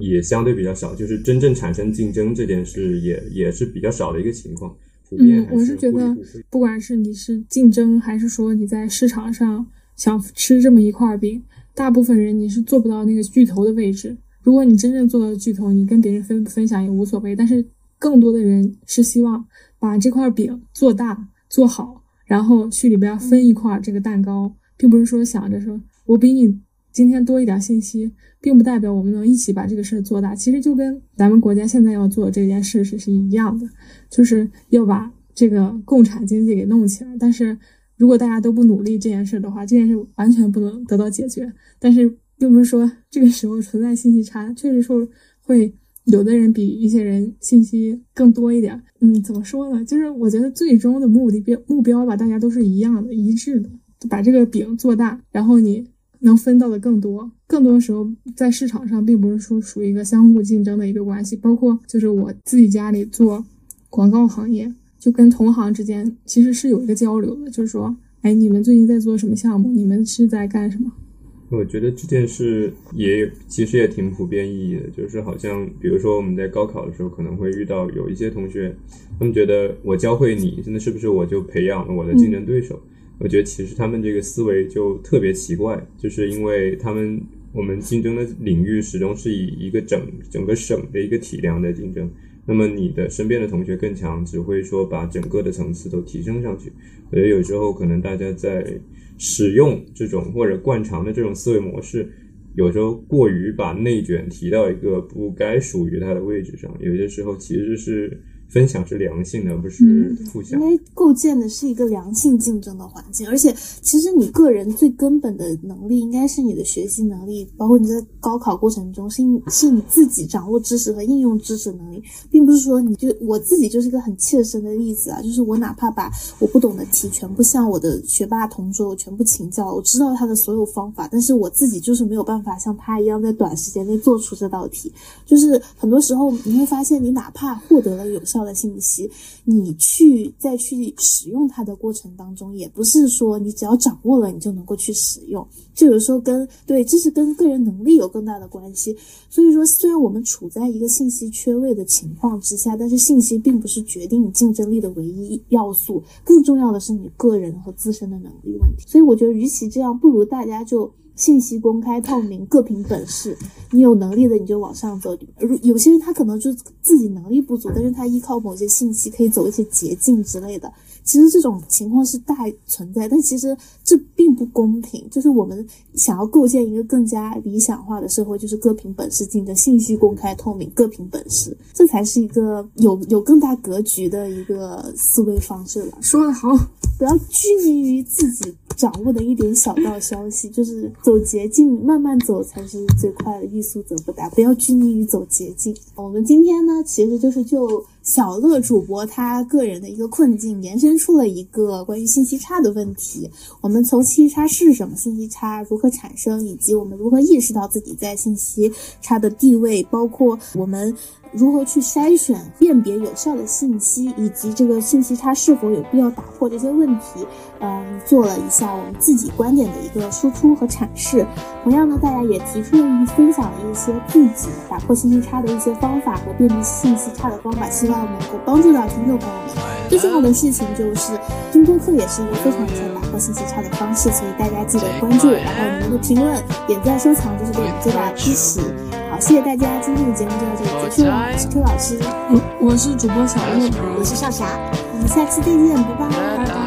也相对比较少。就是真正产生竞争这件事，也也是比较少的一个情况。嗯，我是觉得，不管是你是竞争，还是说你在市场上想吃这么一块饼，大部分人你是做不到那个巨头的位置。如果你真正做到巨头，你跟别人分分享也无所谓。但是更多的人是希望把这块饼做大做好，然后去里边分一块这个蛋糕，并不是说想着说我比你今天多一点信息，并不代表我们能一起把这个事儿做大。其实就跟咱们国家现在要做这件事是是一样的，就是要把这个共产经济给弄起来。但是如果大家都不努力这件事的话，这件事完全不能得到解决。但是。并不是说这个时候存在信息差，确实说会有的人比一些人信息更多一点。嗯，怎么说呢？就是我觉得最终的目的标目标吧，大家都是一样的、一致的，把这个饼做大，然后你能分到的更多。更多的时候，在市场上并不是说属于一个相互竞争的一个关系。包括就是我自己家里做广告行业，就跟同行之间其实是有一个交流的，就是说，哎，你们最近在做什么项目？你们是在干什么？我觉得这件事也其实也挺普遍意义的，就是好像比如说我们在高考的时候可能会遇到有一些同学，他们觉得我教会你，真的是不是我就培养了我的竞争对手？我觉得其实他们这个思维就特别奇怪，就是因为他们我们竞争的领域始终是以一个整整个省的一个体量在竞争，那么你的身边的同学更强，只会说把整个的层次都提升上去。我觉得有时候可能大家在。使用这种或者惯常的这种思维模式，有时候过于把内卷提到一个不该属于它的位置上，有些时候其实是。分享是良性的，不是负向。因为构建的是一个良性竞争的环境，而且其实你个人最根本的能力应该是你的学习能力，包括你在高考过程中是是你自己掌握知识和应用知识能力，并不是说你就我自己就是一个很切身的例子啊，就是我哪怕把我不懂的题全部向我的学霸同桌我全部请教，我知道他的所有方法，但是我自己就是没有办法像他一样在短时间内做出这道题。就是很多时候你会发现，你哪怕获得了有效。到的信息，你去再去使用它的过程当中，也不是说你只要掌握了你就能够去使用，就有时候跟对，这是跟个人能力有更大的关系。所以说，虽然我们处在一个信息缺位的情况之下，但是信息并不是决定你竞争力的唯一要素，更重要的是你个人和自身的能力问题。所以我觉得，与其这样，不如大家就。信息公开透明，各凭本事。你有能力的你就往上走。如有些人他可能就自己能力不足，但是他依靠某些信息可以走一些捷径之类的。其实这种情况是大存在，但其实这并不公平。就是我们想要构建一个更加理想化的社会，就是各凭本事竞争，信息公开透明，各凭本事，这才是一个有有更大格局的一个思维方式了。说得好，不要拘泥于自己掌握的一点小道消息，就是走捷径，慢慢走才是最快的，欲速则不达。不要拘泥于走捷径。我们今天呢，其实就是就。小乐主播他个人的一个困境，延伸出了一个关于信息差的问题。我们从信息差是什么，信息差如何产生，以及我们如何意识到自己在信息差的地位，包括我们。如何去筛选、辨别有效的信息，以及这个信息差是否有必要打破这些问题，嗯，做了一下我们自己观点的一个输出和阐释。同样呢，大家也提出了一分享了一些自己打破信息差的一些方法和辨别信息差的方法，希望能够帮助到听众朋友们。最重要的事情就是听播客也是一个非常有效打破信息差的方式，所以大家记得关注，然后你们的评论、点赞、收藏就是对我们最大的支持。好，谢谢大家，今天的节目就到这里结束了。我是 Q 老师，我我是主播小鹿，我是少侠，我们下期再见，拜拜，拜拜。